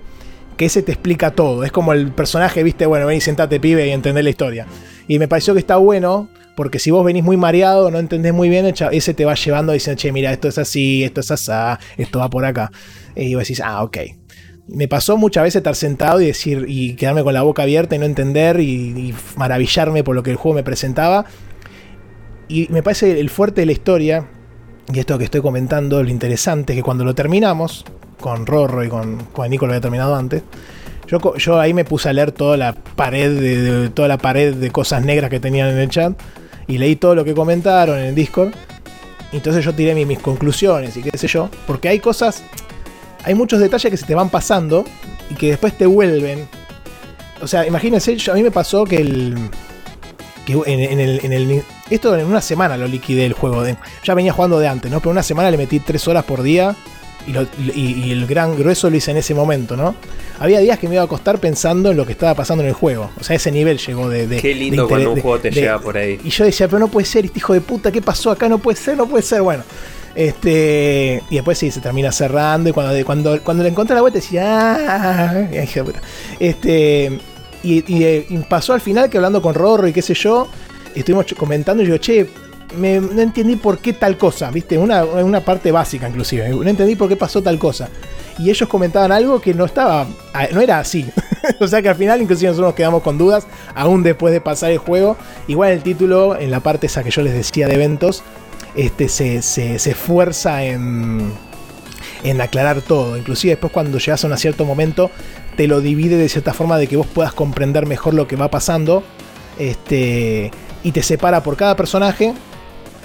Que ese te explica todo. Es como el personaje, viste, bueno, ven y sentate, pibe, y entender la historia. Y me pareció que está bueno, porque si vos venís muy mareado, no entendés muy bien, ese te va llevando diciendo, che, mira, esto es así, esto es así, esto va por acá. Y vos decís, ah, ok. Me pasó muchas veces estar sentado y decir, y quedarme con la boca abierta y no entender, y, y maravillarme por lo que el juego me presentaba. Y me parece el fuerte de la historia, y esto que estoy comentando, lo interesante es que cuando lo terminamos, con Rorro y con, con Nico lo había terminado antes, yo, yo ahí me puse a leer toda la pared de, toda la pared de cosas negras que tenían en el chat y leí todo lo que comentaron en el Discord. Entonces yo tiré mi- mis conclusiones y qué sé yo, porque hay cosas, hay muchos detalles que se te van pasando y que después te vuelven. O sea, imagínense, a mí me pasó que el que en, en el, en el- esto en una semana lo liquidé el juego. de- ya venía jugando de antes, ¿no? Pero una semana le metí tres horas por día y, lo- y- y el gran grueso lo hice en ese momento, ¿no? Había días que me iba a acostar pensando en lo que estaba pasando en el juego. O sea, ese nivel llegó de. de- Qué lindo de cuando un juego te de- llega por ahí. Y yo decía, pero no puede ser, este hijo de puta, ¿qué pasó acá? No puede ser, no puede ser. Bueno. Este, y después sí, se termina cerrando. Y cuando, cuando, cuando le encontré la vuelta decía, ah, hija de puta. Este, y, y, eh, y pasó al final que hablando con Rorro y qué sé yo, estuvimos comentando y yo, che, me- no entendí por qué tal cosa, ¿viste? Una, una parte básica inclusive, no entendí por qué pasó tal cosa. Y ellos comentaban algo que no estaba, no era así. o sea que al final inclusive nosotros nos quedamos con dudas, aún después de pasar el juego. Igual el título, en la parte esa que yo les decía de eventos, este, se, se, se esfuerza en, en aclarar todo. Inclusive después cuando llegas a un cierto momento, te lo divide de cierta forma de que vos puedas comprender mejor lo que va pasando. Este, y te separa por cada personaje.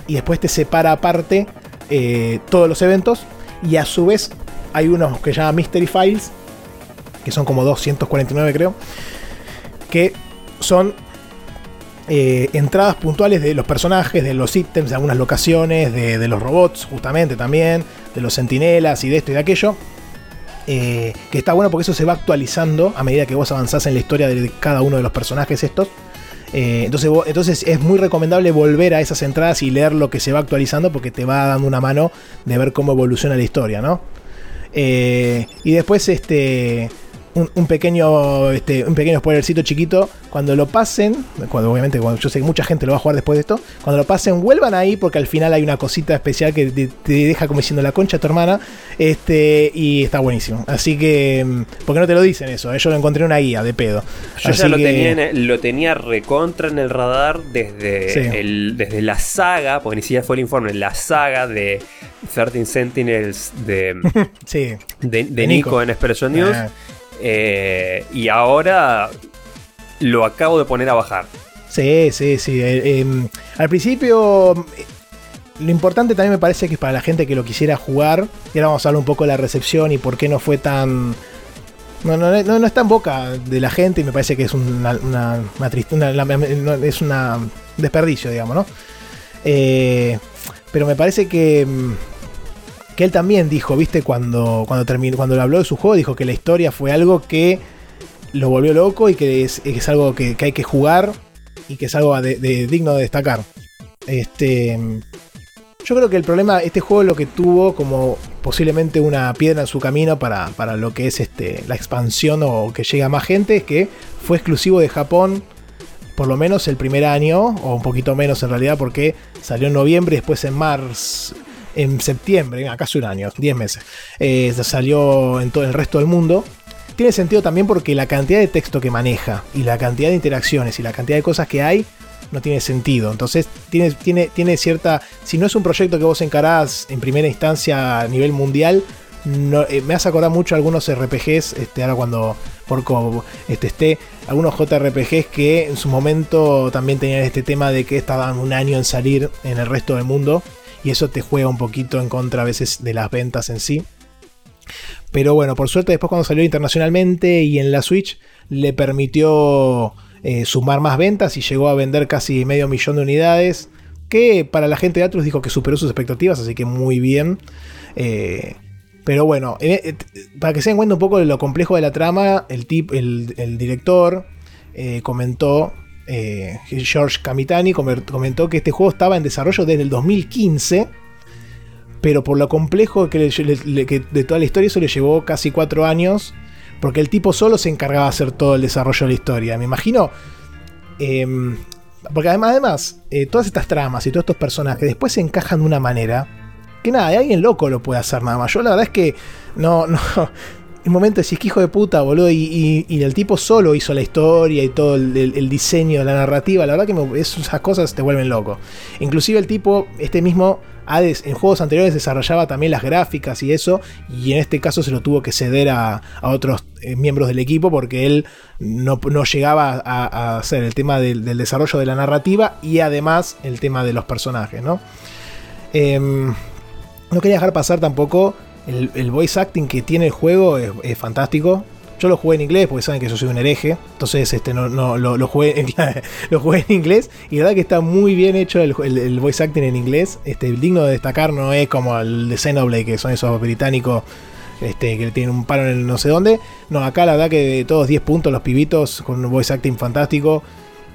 Y después te separa aparte eh, todos los eventos. Y a su vez hay unos que se llaman Mystery Files. Que son como 249 creo. Que son eh, entradas puntuales de los personajes, de los ítems, de algunas locaciones, de, de los robots, justamente también, de los sentinelas y de esto y de aquello. Eh, que está bueno porque eso se va actualizando a medida que vos avanzás en la historia de cada uno de los personajes estos. Eh, entonces, entonces es muy recomendable volver a esas entradas y leer lo que se va actualizando porque te va dando una mano de ver cómo evoluciona la historia, ¿no? Eh, y después, este. Un, pequeño este, un pequeño spoilercito chiquito. Cuando lo pasen, cuando obviamente cuando yo sé que mucha gente lo va a jugar después de esto, cuando lo pasen, vuelvan ahí porque al final hay una cosita especial que te, deja como diciendo la concha a tu hermana. Este, y está buenísimo. Así que, mm, porque no te lo dicen eso, eh? yo lo encontré en una guía de pedo. Yo ya lo, tenía lo tenía recontra en el radar desde, el, desde la saga, porque ni siquiera fue el informe, la saga de 13 Sentinels de, sí. de, Nico. en Expression News. Ah. Eh, y ahora lo acabo de poner a bajar. Sí, sí, sí. Eh, em, al principio, lo importante también me parece que es para la gente que lo quisiera jugar. Y ahora vamos a hablar un poco de la recepción y por qué no fue tan. No, no, no, está en boca de la gente y me parece que es una, una, es una desperdicio, digamos, ¿no? Eh, pero me parece que em, que él también dijo, viste, cuando, cuando, terminó, cuando habló de su juego, dijo que la historia fue algo que lo volvió loco y que es, algo que, hay que jugar y que es algo de, digno de destacar. Este, yo creo que el problema, este juego lo que tuvo como posiblemente una piedra en su camino para, para lo que es este, la expansión o que llega a más gente, es que fue exclusivo de Japón por lo menos el primer año, o un poquito menos en realidad, porque salió en noviembre y después en marzo en septiembre, casi un año, 10 meses, eh, salió en todo el resto del mundo. Tiene sentido también porque la cantidad de texto que maneja y la cantidad de interacciones y la cantidad de cosas que hay no tiene sentido. Entonces tiene, tiene, tiene cierta... Si no es un proyecto que vos encarás en primera instancia a nivel mundial, no, eh, me hace acordar mucho a algunos RPGs, este, ahora cuando por este, esté, algunos JRPGs que en su momento también tenían este tema de que estaban un año en salir en el resto del mundo y eso te juega un poquito en contra a veces de las ventas en sí. Pero bueno, por suerte después cuando salió internacionalmente y en la Switch le permitió eh, sumar más ventas y llegó a vender casi medio millón de unidades. Que para la gente de Atlus dijo que superó sus expectativas, así que muy bien. Eh, pero bueno, eh, para que se den cuenta un poco de lo complejo de la trama, el, el director comentó eh, George Kamitani comentó que este juego estaba en desarrollo desde el 2015, pero por lo complejo que, de toda la historia eso le llevó casi cuatro años, porque el tipo solo se encargaba de hacer todo el desarrollo de la historia. Me imagino... Em, porque además, además eh, todas estas tramas y todos estos personajes después se encajan de una manera que nada, alguien loco lo puede hacer nada más. Yo la verdad es que no, no, un momento decís que hijo de puta, boludo, y, el tipo solo hizo la historia y todo el, diseño, la narrativa, la verdad que esas cosas te vuelven loco. Inclusive el tipo, este mismo, en juegos anteriores desarrollaba también las gráficas y eso, y en este caso se lo tuvo que ceder a, otros eh, miembros del equipo porque él no, llegaba a, hacer el tema del, desarrollo de la narrativa y además el tema de los personajes, ¿no? Em, no quería dejar pasar tampoco el, voice acting que tiene el juego es, fantástico. Yo lo jugué en inglés porque saben que yo soy un hereje. Entonces este, no, no, lo, jugué, en, lo jugué en inglés. Y la verdad que está muy bien hecho el, voice acting en inglés. Este, digno de destacar no es como el de Xenoblade, que son esos británicos este, que tienen un palo en el no sé dónde. No, acá la verdad que todos 10 puntos los pibitos con un voice acting fantástico.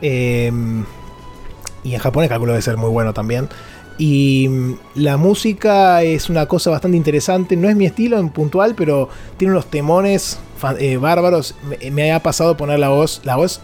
Em, y en japonés calculo debe ser muy bueno también. Y mm, la música es una cosa bastante interesante. No es mi estilo en puntual, pero tiene unos temones eh, bárbaros. Me, ha pasado poner la voz, la voz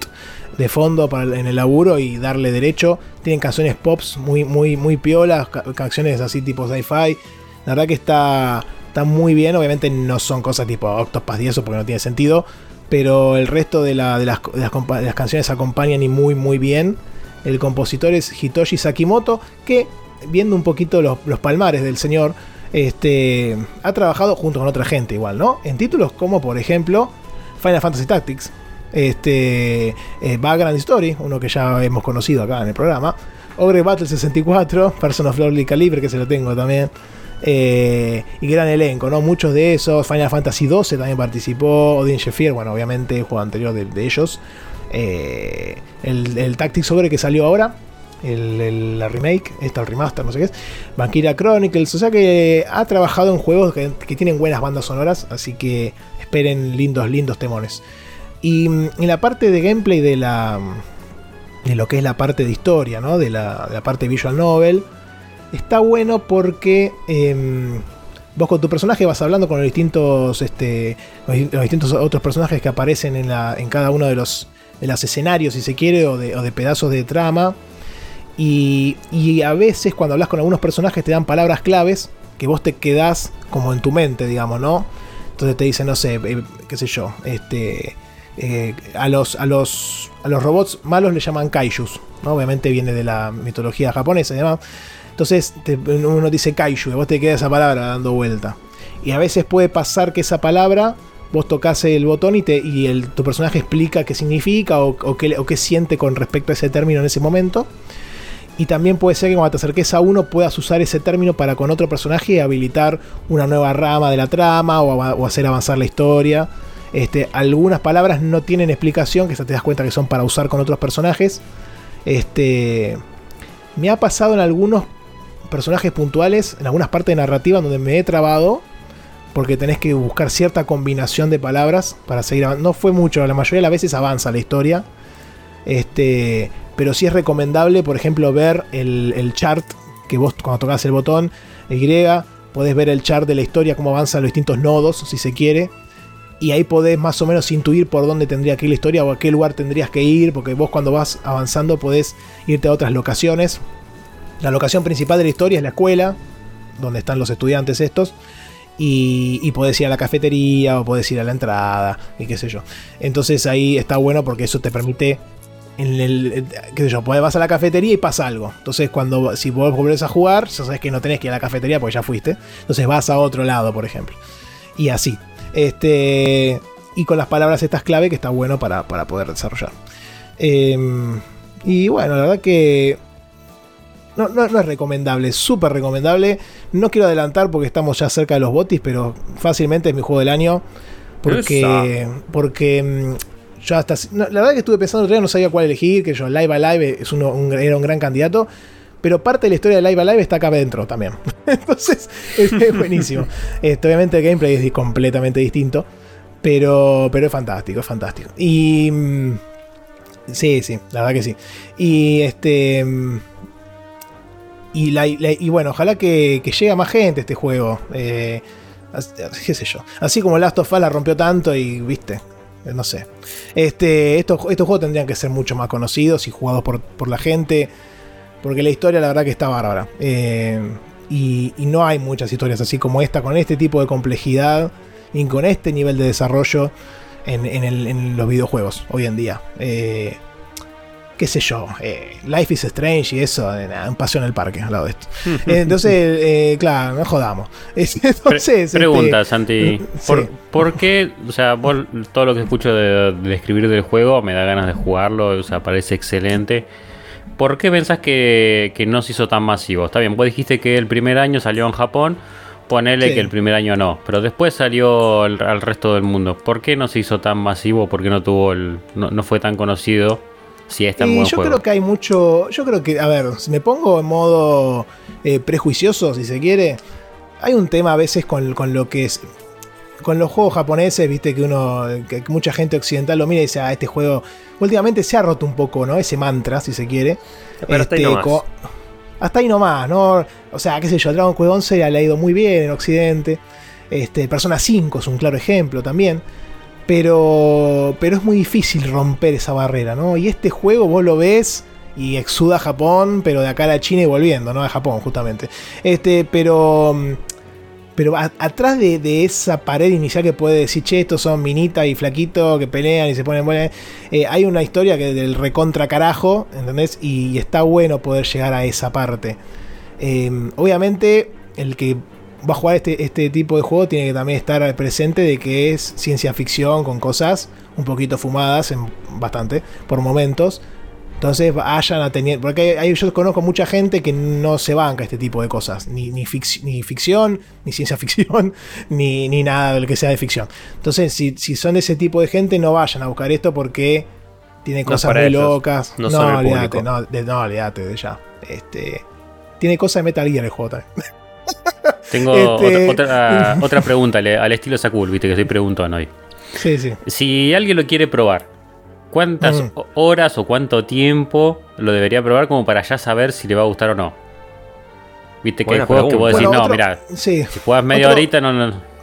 de fondo para, en el laburo y darle derecho. Tienen canciones pops muy, muy, muy piolas, canciones así tipo sci-fi. La verdad que está, está muy bien. Obviamente no son cosas tipo Octopath y eso porque no tiene sentido. Pero el resto de, las, de las canciones acompañan y muy, muy bien. El compositor es Hitoshi Sakimoto, que viendo un poquito los, palmares del señor, este, ha trabajado junto con otra gente igual, ¿no? En títulos como, por ejemplo, Final Fantasy Tactics, este, eh, Background Story, uno que ya hemos conocido acá en el programa, Ogre Battle 64, Person of Lordly Calibre, que se lo tengo también, eh, y gran elenco, ¿no? Muchos de esos, Final Fantasy 12 también participó, Odin Sheffier, bueno, obviamente, juego anterior de, ellos, eh, el, el Tactics Ogre que salió ahora, el, la remake, esta el remaster, no sé qué es, Vampira Chronicles, o sea que ha trabajado en juegos que, tienen buenas bandas sonoras, así que esperen lindos, lindos temones. Y mm, en la parte de gameplay de la de lo que es la parte de historia, De la, parte visual novel, está bueno porque em, vos con tu personaje vas hablando con los distintos, este, los distintos otros personajes que aparecen en, la, en cada uno de los, de los escenarios, si se quiere, o de, o de pedazos de trama. Y, y, a veces cuando hablas con algunos personajes te dan palabras claves que vos te quedás como en tu mente, digamos, ¿no? Entonces te dicen, no sé, eh, qué sé yo, este, eh, a, los, a, los, robots malos le llaman kaijus, ¿no? Obviamente viene de la mitología japonesa y demás. Entonces uno dice kaiju y vos te queda esa palabra dando vuelta. Y a veces puede pasar que esa palabra vos tocas el botón y, te, y el, tu personaje explica qué significa o, qué, siente con respecto a ese término en ese momento. Y también puede ser que cuando te acerques a uno puedas usar ese término para con otro personaje y habilitar una nueva rama de la trama o, hacer avanzar la historia. Este, algunas palabras no tienen explicación, que te das cuenta que son para usar con otros personajes. Este, me ha pasado en algunos personajes puntuales, en algunas partes de narrativa donde me he trabado, porque tenés que buscar cierta combinación de palabras para seguir avanzando. No fue mucho, la mayoría de las veces avanza la historia. Este, pero sí es recomendable, por ejemplo, ver el, el chart que vos cuando tocas el botón Y, podés ver el chart de la historia, cómo avanzan los distintos nodos, si se quiere. Y ahí podés más o menos intuir por dónde tendría que ir la historia o a qué lugar tendrías que ir, porque vos cuando vas avanzando podés irte a otras locaciones. La locación principal de la historia es la escuela, donde están los estudiantes estos. Y, y, podés ir a la cafetería o podés ir a la entrada y qué sé yo. Entonces ahí está bueno porque eso te permite en el, qué sé yo, vas a la cafetería y pasa algo. Entonces, cuando si vos volvés a jugar, ya sabes que no tenés que ir a la cafetería porque ya fuiste. Entonces vas a otro lado, por ejemplo. Y así. Este. Y con las palabras estas clave que está bueno para, para poder desarrollar. Eh, y bueno, la verdad que. No, no, no es recomendable, es súper recomendable. No quiero adelantar porque estamos ya cerca de los botis, pero fácilmente es mi juego del año. Porque. Porque yo hasta. No, la verdad que estuve pensando otro día, no sabía cuál elegir, que yo, Live Alive es uno, un, era un gran candidato. Pero parte de la historia de Live Alive está acá adentro también. Entonces, es, es buenísimo. este, obviamente el gameplay es completamente distinto. Pero, pero es fantástico, es fantástico. Y. Sí, sí, la verdad que sí. Y este. Y, la, la, y bueno, ojalá que, que, llegue a más gente este juego. Eh, qué sé yo. Así como Last of Us la rompió tanto y, viste, no sé. Este, estos, estos juegos tendrían que ser mucho más conocidos y jugados por, por la gente. Porque la historia, la verdad, que está bárbara. Eh, y, no hay muchas historias así como esta, con este tipo de complejidad y con este nivel de desarrollo en, en los videojuegos hoy en día. Eh, qué sé yo, eh, Life is Strange y eso, eh, un paseo en el parque al lado de esto. Entonces, eh, claro, no jodamos. Entonces, Pre pregunta, este, Santi, ¿por, sí. ¿por, qué, o sea, vos, todo lo que escucho de, de, escribir del juego me da ganas de jugarlo, o sea, parece excelente. ¿Por qué pensás que, que no se hizo tan masivo? Está bien, vos dijiste que el primer año salió en Japón, ponele sí. que el primer año no, pero después salió al, al, resto del mundo. ¿Por qué no se hizo tan masivo? ¿Por qué no tuvo el, no, no fue tan conocido? Si es tan y buen yo juego. creo que hay mucho. Yo creo que, a ver, si me pongo en modo eh, prejuicioso, si se quiere, hay un tema a veces con, con, lo que es. Con los juegos japoneses, viste que uno. que mucha gente occidental lo mira y dice, ah, este juego. Últimamente se ha roto un poco, ¿no? Ese mantra, si se quiere. Pero este, hasta ahí nomás. Hasta ahí nomás, ¿no? O sea, qué sé yo, Dragon Quest 11 le ha ido muy bien en Occidente. Este, Persona 5 es un claro ejemplo también. Pero, pero es muy difícil romper esa barrera, ¿no? Y este juego vos lo ves y exuda Japón, pero de acá a la China y volviendo, ¿no? A Japón, justamente. Este, pero. Pero a, atrás de, esa pared inicial que puede decir, che, estos son minita y flaquito que pelean y se ponen buenas. Eh, hay una historia que del recontra carajo, ¿entendés? Y, y, está bueno poder llegar a esa parte. Eh, obviamente, el que va a jugar este, este tipo de juego tiene que también estar presente de que es ciencia ficción con cosas un poquito fumadas, en, bastante, por momentos. Entonces vayan a tener. Porque hay, yo conozco mucha gente que no se banca este tipo de cosas. Ni, ni, fic, ni ficción, ni ciencia ficción, ni, ni, nada de lo que sea de ficción. Entonces, si, si, son de ese tipo de gente, no vayan a buscar esto porque tiene no cosas muy ellos. locas. No, no olvídate, no, de, no, olvídate de ya. Este, tiene cosas de Metal Gear el juego también. Tengo este... otra, otra, otra, pregunta al estilo Sakul, viste que estoy preguntando hoy. Sí, sí. Si alguien lo quiere probar, ¿cuántas mm. horas o cuánto tiempo lo debería probar como para ya saber si le va a gustar o no? Viste que Buena hay juegos que vos decís, Bueno, no, mira, Sí. si juegas media Otro- horita, no, no.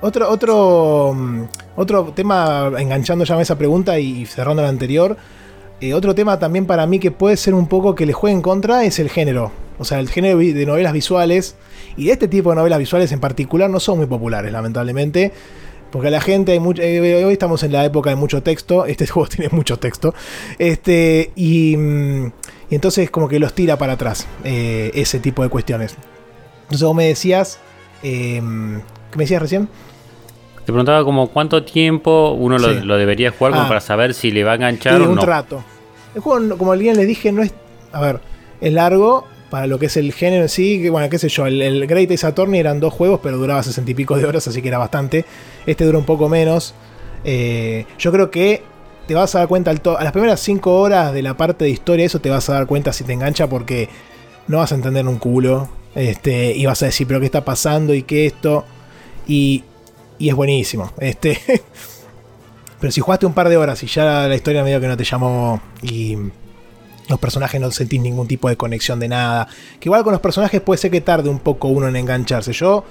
Otro, otro, mm, otro tema, enganchando ya a esa pregunta y cerrando la anterior, eh, otro tema también para mí que puede ser un poco que le juegue en contra es el género. O sea, el género de novelas visuales y de este tipo de novelas visuales en particular no son muy populares, lamentablemente. Porque la gente, hay mucho, eh, hoy estamos en la época de mucho texto, este juego tiene mucho texto, este, y, mm, y entonces como que los tira para atrás eh, ese tipo de cuestiones. Entonces vos me decías, ¿qué me decías recién? Te preguntaba como cuánto tiempo uno lo, Sí. lo debería jugar como Ah. para saber si le va a enganchar o un no. rato. El juego, como bien les dije, no es. A ver, es largo para lo que es el género en sí. Que, bueno, qué sé yo, el, el Great Ace Attorney eran dos juegos, pero duraba sesenta y pico de horas, así que era bastante. Este dura un poco menos. Eh, yo creo que te vas a dar cuenta al a las primeras cinco horas de la parte de historia, eso te vas a dar cuenta si te engancha, porque no vas a entender un culo. Este, y vas a decir, pero qué está pasando y qué esto. Y, y es buenísimo. Este. Pero si jugaste un par de horas y ya la historia medio que no te llamó y los personajes no sentís ningún tipo de conexión de nada, que igual con los personajes puede ser que tarde un poco uno en engancharse. Yo,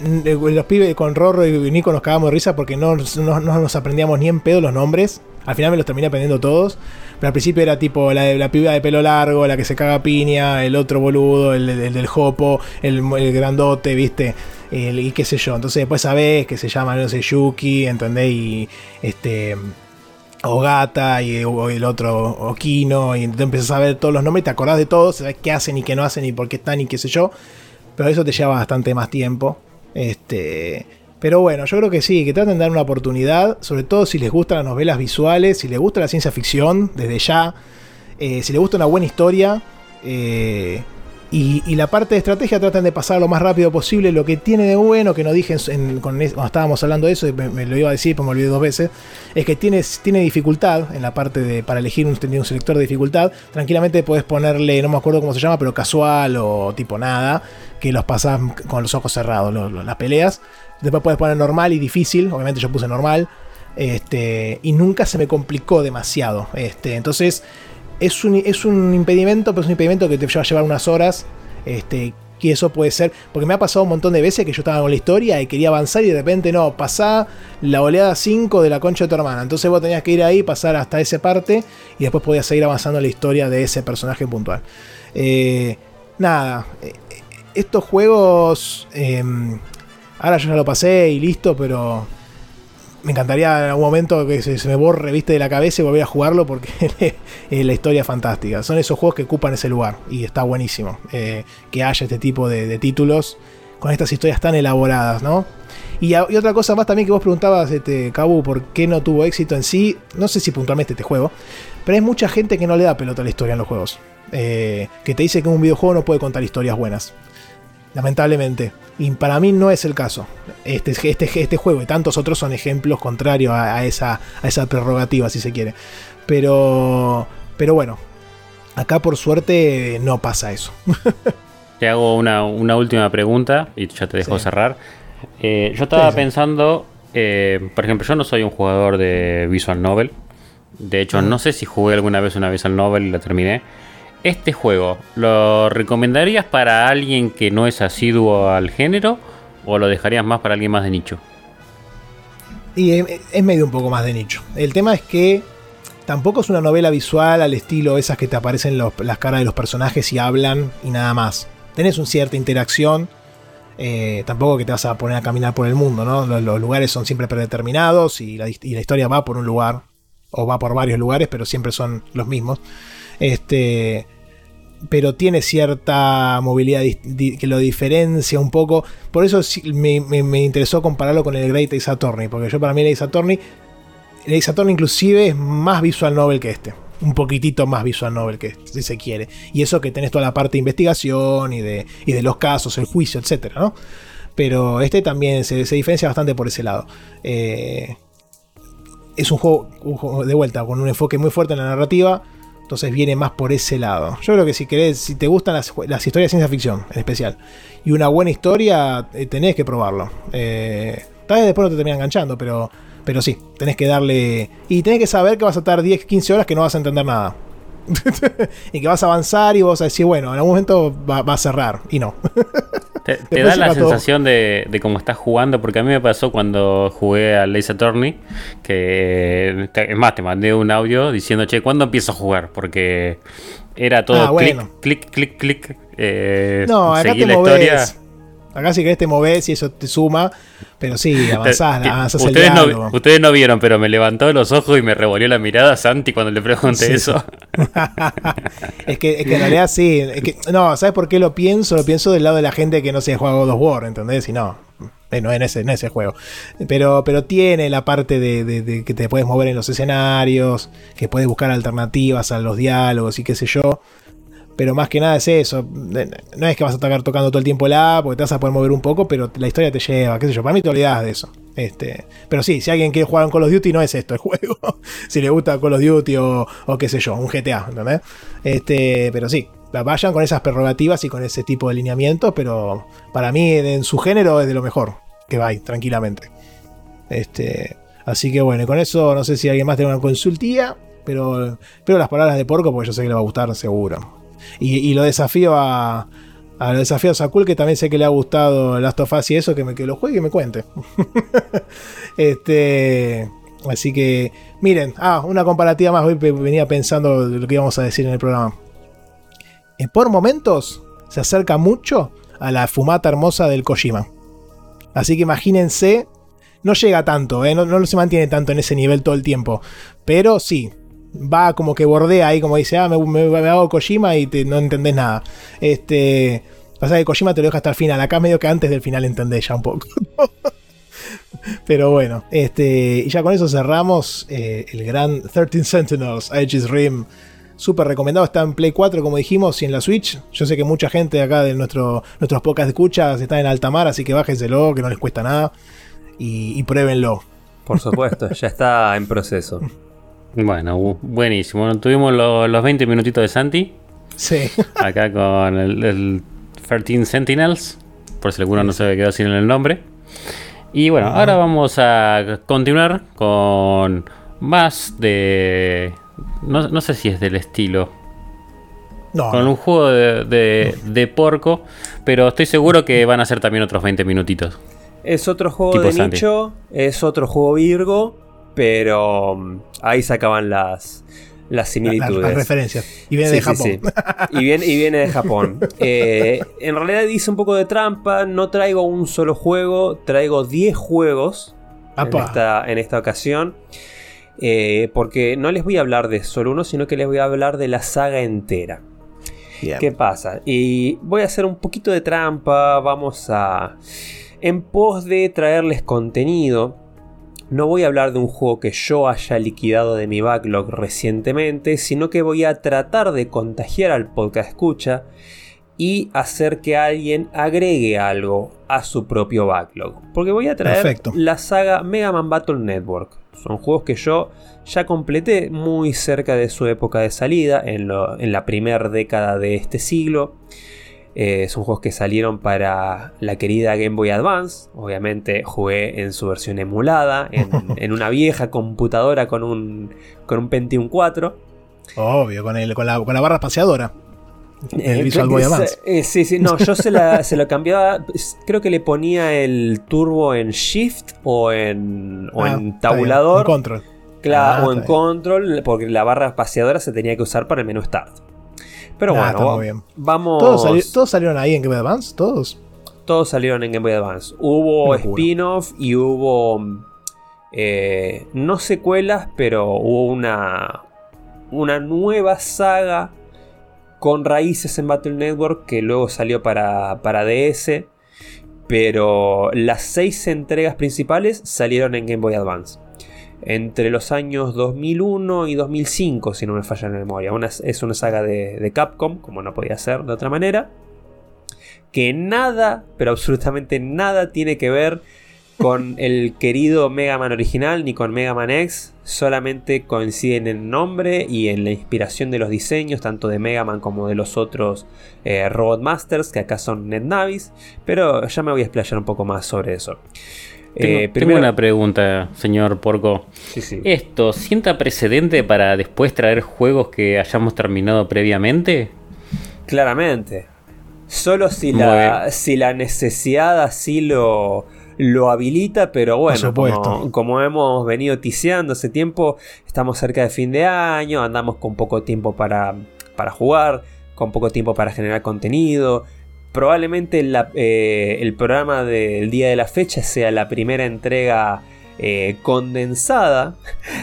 los pibes con Rorro y Nico nos cagamos de risa porque no, no- no nos aprendíamos ni en pedo los nombres. Al final me los terminé aprendiendo todos. Pero al principio era tipo la, la piba de pelo largo, la que se caga piña, el otro boludo, el, el del jopo, el, el grandote, ¿viste? Y qué sé yo. Entonces después sabés que se llama, no sé, Yuki, ¿entendés? Y este. Ogata y o el otro Okino. Y entonces empezás a ver todos los nombres y te acordás de todos, sabés qué hacen y qué no hacen y por qué están y qué sé yo. Pero eso te lleva bastante más tiempo. Este. Pero bueno, yo creo que sí, que traten de dar una oportunidad, sobre todo si les gustan las novelas visuales, si les gusta la ciencia ficción, desde ya, eh, si les gusta una buena historia, eh, y, la parte de estrategia traten de pasar lo más rápido posible. Lo que tiene de bueno, que no dije cuando estábamos hablando de eso, me, me lo iba a decir, pero me olvidé dos veces, es que tiene, tiene dificultad en la parte de para elegir un, un selector de dificultad. Tranquilamente puedes ponerle, no me acuerdo cómo se llama, pero casual o tipo nada, que los pasas con los ojos cerrados, las peleas. Después puedes poner normal y difícil, obviamente yo puse normal. Este, y nunca se me complicó demasiado. Este, entonces, es un, es un impedimento, pero es un impedimento que te va a llevar unas horas. Este, y eso puede ser. Porque me ha pasado un montón de veces que yo estaba con la historia y quería avanzar y de repente no, pasá la oleada 5 de la concha de tu hermana. Entonces vos tenías que ir ahí, pasar hasta esa parte y después podías seguir avanzando la historia de ese personaje puntual. Eh, nada, eh, estos juegos. eh, ahora yo ya lo pasé y listo, pero me encantaría en algún momento que se, me borre viste de la cabeza y volver a jugarlo porque la historia es fantástica. Son esos juegos que ocupan ese lugar y está buenísimo eh, que haya este tipo de, títulos con estas historias tan elaboradas, ¿no? Y, otra cosa más también que vos preguntabas, este, ¿por qué no tuvo éxito en sí? No sé si puntualmente este juego, pero hay mucha gente que no le da pelota a la historia en los juegos. Eh, que te dice que un videojuego no puede contar historias buenas. Lamentablemente. Y para mí no es el caso. Este, este, este juego y tantos otros son ejemplos contrarios a, a esa, a esa prerrogativa, si se quiere. Pero, pero bueno, acá por suerte no pasa eso. Te hago una, una última pregunta y ya te dejo Sí. cerrar. Eh, yo estaba Sí, sí. pensando, eh, por ejemplo, yo no soy un jugador de Visual Novel. De hecho, no sé si jugué alguna vez una Visual Novel y la terminé. Este juego, ¿lo recomendarías para alguien que no es asiduo al género o lo dejarías más para alguien más de nicho? Y eh, es medio un poco más de nicho. El tema es que tampoco es una novela visual al estilo esas que te aparecen las caras de los personajes y hablan y nada más. Tenés una cierta interacción. eh, tampoco que te vas a poner a caminar por el mundo, ¿no? Los, los lugares son siempre predeterminados y la, y la historia va por un lugar. O va por varios lugares, pero siempre son los mismos. Este. Pero tiene cierta movilidad que lo diferencia un poco. Por eso me, me- interesó compararlo con el Great Ace Attorney. Porque yo para mí el Ace Attorney. El Ace inclusive es más visual novel que este. Un poquitito más visual novel que este, si se quiere. Y eso que tenés toda la parte de investigación y de, y de los casos, el juicio, etcétera, ¿no? Pero este también se, se diferencia bastante por ese lado. Eh, es un juego, un juego de vuelta con un enfoque muy fuerte en la narrativa. Entonces viene más por ese lado. Yo creo que si querés, si te gustan las, historias de ciencia ficción en especial y una buena historia, eh, tenés que probarlo. Eh, tal vez después no te termina enganchando, pero, pero sí, tenés que darle. Y tenés que saber que vas a estar 10, 15 horas que no vas a entender nada. y que vas a avanzar y vos a decir, bueno, en algún momento va a cerrar. Y no. Te, da la sensación de, de cómo estás jugando, porque a mí me pasó cuando jugué al Ace Attorney, que es más, te mandé un audio diciendo, che, ¿cuándo empiezo a jugar? Porque era todo Ah, bueno. clic, clic, clic, clic. eh, No, acá seguí te la moves. historia. Acá si querés te moves y eso te suma. Pero sí, avanzás, avanzás el ustedes, diálogo. no, ustedes no vieron, pero me levantó los ojos y me revolvió la mirada Santi cuando le pregunté Sí, eso. es, que, es que en realidad sí. es que- no, ¿sabes por qué lo pienso? Lo pienso del lado de la gente que no se juega God of War, ¿entendés? Y no. eh, No en ese, en ese juego. Pero, pero tiene la parte de, de- de que te puedes mover en los escenarios, que puedes buscar alternativas a los diálogos y qué sé yo. Pero más que nada es eso. No es que vas a estar tocando todo el tiempo la, porque te vas a poder mover un poco, pero la historia te lleva, qué sé yo. Para mí te olvidás de eso. Este, pero sí, si alguien quiere jugar un Call of Duty, no es esto el juego. si le gusta Call of Duty o, o qué sé yo, un GTA, ¿entendés? Este, pero sí, vayan con esas prerrogativas y con ese tipo de lineamientos, pero para mí en su género es de lo mejor que va tranquilamente. Este, así que bueno, y con eso no sé si alguien más tiene una consultía, pero, pero las palabras de porco, porque yo sé que le va a gustar seguro. Y, lo desafío a, a lo desafío a Sakul, que también sé que le ha gustado Last of Us y eso, que, me, que lo juegue y me cuente. este, así que, miren, ah, una comparativa más. Hoy venía pensando lo que íbamos a decir en el programa. Eh, por momentos se acerca mucho a la fumata hermosa del Kojima. Así que imagínense, no llega tanto, ¿eh? no, no se mantiene tanto en ese nivel todo el tiempo. Pero sí, va como que bordea ahí, como dice, ah, me, me- me hago Kojima y te- no entendés nada. Este. Pasa que Kojima te lo deja hasta el final. Acá medio que antes del final entendés ya un poco. Pero bueno, este. Y ya con eso cerramos eh, el gran 13 Sentinels, Aegis Rim. Súper recomendado, está en Play 4, como dijimos, y en la Switch. Yo sé que mucha gente acá de nuestro, nuestros podcasts de escuchas está en alta mar, así que bájenselo, que no les cuesta nada. Y, y pruébenlo. Por supuesto, ya está en proceso. Bueno, bu- buenísimo. Bueno, tuvimos lo- los 20 minutitos de Santi, Sí. acá con el, el 13 Sentinels, por si alguno no se quedó sin el nombre. Y bueno, ahora vamos a continuar con más de... No, no sé si es del estilo, No, con no. un juego de, de- de porco, pero estoy seguro que van a ser también otros 20 minutitos. Es otro juego Tipo de Santi. nicho, es otro juego Virgo, pero mm, ahí se acaban las, las similitudes. las referencias. Y viene Sí, de Japón. sí. Y, viene, y viene de Japón. Eh, en realidad hice un poco de trampa. No traigo un solo juego, traigo 10 juegos en esta, en esta ocasión. Eh, porque no les voy a hablar de solo uno, sino que les voy a hablar de la saga entera. ¿Qué pasa? Y voy a hacer un poquito de trampa. Vamos a. En pos de traerles contenido. No voy a hablar de un juego que yo haya liquidado de mi backlog recientemente, sino que voy a tratar de contagiar al podcast escucha y hacer que alguien agregue algo a su propio backlog. Porque voy a traer Perfecto. la saga Mega Man Battle Network. Son juegos que yo ya completé muy cerca de su época de salida, en, lo- en la primera década de este siglo. Eh, son juegos que salieron para la querida Game Boy Advance. Obviamente jugué en su versión emulada, en, en una vieja computadora con un, con un Pentium 4. Obvio, con, el, con, la, con la barra espaciadora. El Eh, Visual Boy Advance. eh, sí, sí, no, yo se, la, se lo cambiaba. Creo que le ponía el turbo en Shift o en, o Ah, en está bien, tabulador. en control. Claro, Ah, o en está bien. control, porque la barra espaciadora se tenía que usar para el menú Start. Pero bueno, muy bien. vamos. ¿Todos, sali- todos salieron ahí en Game Boy Advance? ¿Todos? todos salieron en Game Boy Advance. Hubo spin-off y hubo. eh, no secuelas, pero hubo una. Una nueva saga con raíces en Battle Network que luego salió para, para DS. Pero las seis entregas principales salieron en Game Boy Advance. Entre los años 2001 y 2005, si no me falla la memoria. Una- es una saga de, de Capcom, como no podía ser de otra manera que nada, pero absolutamente nada tiene que ver con el querido Mega Man original ni con Mega Man X, solamente coinciden en nombre y en la inspiración de los diseños, tanto de Mega Man como de los otros eh, Robot Masters, que acá son NetNavis, pero ya me voy a explayar un poco más sobre eso. Tengo, Eh, tengo una pregunta, señor Porco. Sí, sí. ¿Esto sienta precedente para después traer juegos que hayamos terminado previamente? Claramente. Solo si Muy la, bien. si la necesidad así lo, lo habilita, pero bueno, supuesto. como, como hemos venido tiseando hace tiempo, estamos cerca de fin de año, andamos con poco tiempo para, para jugar, con poco tiempo para generar contenido. Probablemente eh, el programa del día de la fecha sea la primera entrega eh, condensada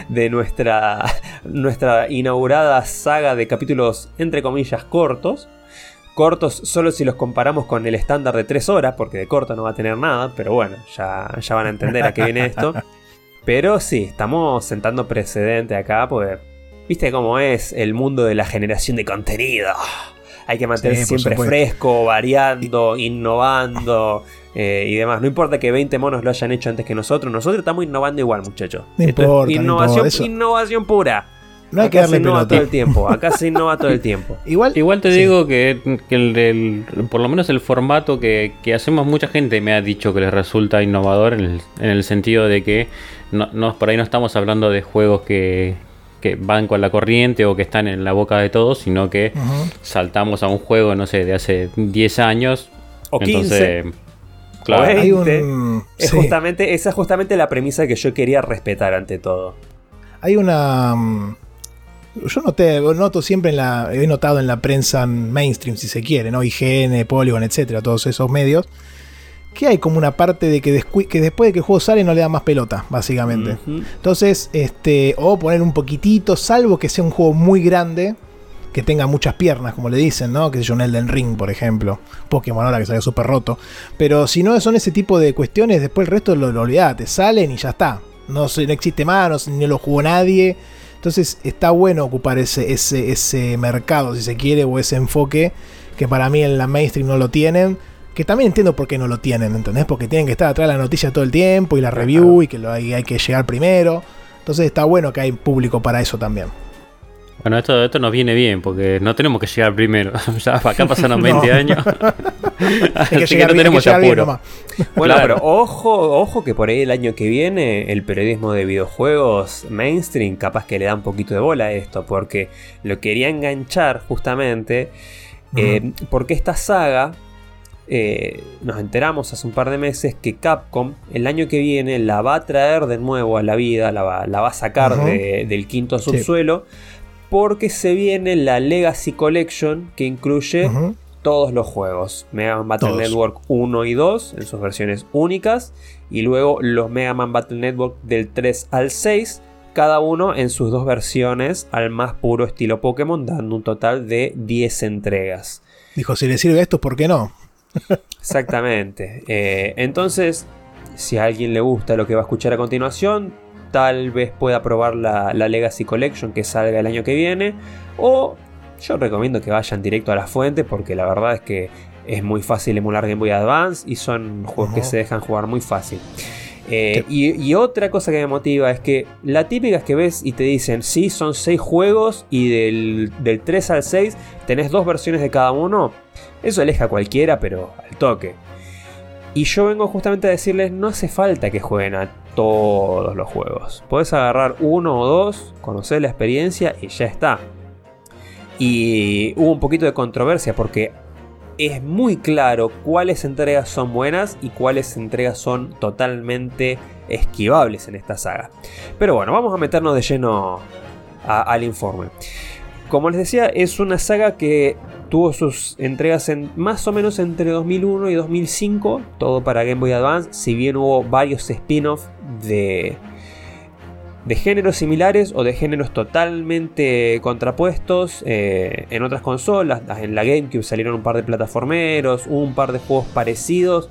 de nuestra, nuestra inaugurada saga de capítulos entre comillas cortos. Cortos solo si los comparamos con el estándar de 3 horas, porque de corto no va a tener nada, pero bueno, ya, ya van a entender a qué viene esto. Pero sí, estamos sentando precedente acá, porque viste cómo es el mundo de la generación de contenido. Hay que mantenerse Sí, siempre supuesto. fresco, variando, innovando eh, y demás. No importa que 20 monos lo hayan hecho antes que nosotros, nosotros estamos innovando igual, muchachos. No es importa, no innovación, innovación pura. No hay que se darle innova pelota. todo el tiempo. Acá se innova todo el tiempo. Igual, Igual te sí. digo que, que el, por lo menos el formato que, que hacemos, mucha gente me ha dicho que les resulta innovador en el, en el sentido de que no, no- por ahí no estamos hablando de juegos que, que van con la corriente o que están en la boca de todos, sino que saltamos a un juego, no sé, de hace 10 años. O 15. Entonces, claro. O hay 20. un. Es sí. justamente, esa es justamente la premisa que yo quería respetar ante todo. Hay una. mm, Yo noté, noto siempre en la. He notado en la prensa mainstream, si se quiere, ¿no? IGN, Polygon, etcétera, todos esos medios. Que hay como una parte de que, que después de que el juego sale no le da más pelota, básicamente. Entonces, este. O poner un poquitito, salvo que sea un juego muy grande. Que tenga muchas piernas, como le dicen, ¿no? Que sé yo, un Elden Ring, por ejemplo. Pokémon ahora que salió súper roto. Pero si no son ese tipo de cuestiones, después el resto lo, lo olvidate. Salen y ya está. No, no existe más, no, ni lo jugó nadie. Entonces está bueno ocupar ese, ese, ese mercado, si se quiere, o ese enfoque. Que para mí en la mainstream no lo tienen. Que también entiendo por qué no lo tienen, ¿entendés? Porque tienen que estar atrás de la noticia todo el tiempo y la review y que lo hay, hay que llegar primero. Entonces está bueno que hay público para eso también. Bueno, esto, esto nos viene bien porque no tenemos que llegar primero. ya acá pasaron 20 No. años. Hay que Así llegar, no bien, que tenemos apuro. nomás. Bueno, Claro. pero ojo, ojo que por ahí el año que viene el periodismo de videojuegos mainstream capaz que le da un poquito de bola a esto, porque lo quería enganchar justamente, eh, porque esta saga, eh, nos enteramos hace un par de meses que Capcom el año que viene la va a traer de nuevo a la vida, la va, la va a sacar de- del quinto subsuelo, porque se viene la Legacy Collection que incluye todos los juegos. Mega Man Battle Todos. Network 1 y 2 en sus versiones únicas. Y luego los Mega Man Battle Network del 3 al 6. Cada uno en sus dos versiones al más puro estilo Pokémon, dando un total de 10 entregas. Dijo, si le sirve esto, ¿por qué no? Exactamente. Eh, entonces, si a alguien le gusta lo que va a escuchar a continuación, tal vez pueda probar la, la Legacy Collection que salga el año que viene. O yo recomiendo que vayan directo a la fuente porque la verdad es que es muy fácil emular Game Boy Advance y son juegos que se dejan jugar muy fácil. Eh, y, y otra cosa que me motiva es que la típica es que ves y te dicen, sí, son 6 juegos y del, del 3 al 6 tenés dos versiones de cada uno. Eso aleja a cualquiera, pero al toque. Y yo vengo justamente a decirles, no hace falta que jueguen a todos los juegos. Podés agarrar uno o dos, conocer la experiencia y ya está. Y hubo un poquito de controversia porque es muy claro cuáles entregas son buenas y cuáles entregas son totalmente esquivables en esta saga. Pero bueno, vamos a meternos de lleno al informe. Como les decía, es una saga que tuvo sus entregas en más o menos entre 2001 y 2005, todo para Game Boy Advance, si bien hubo varios spin-offs de, de géneros similares o de géneros totalmente contrapuestos eh, en otras consolas. En la GameCube salieron un par de plataformeros, un par de juegos parecidos,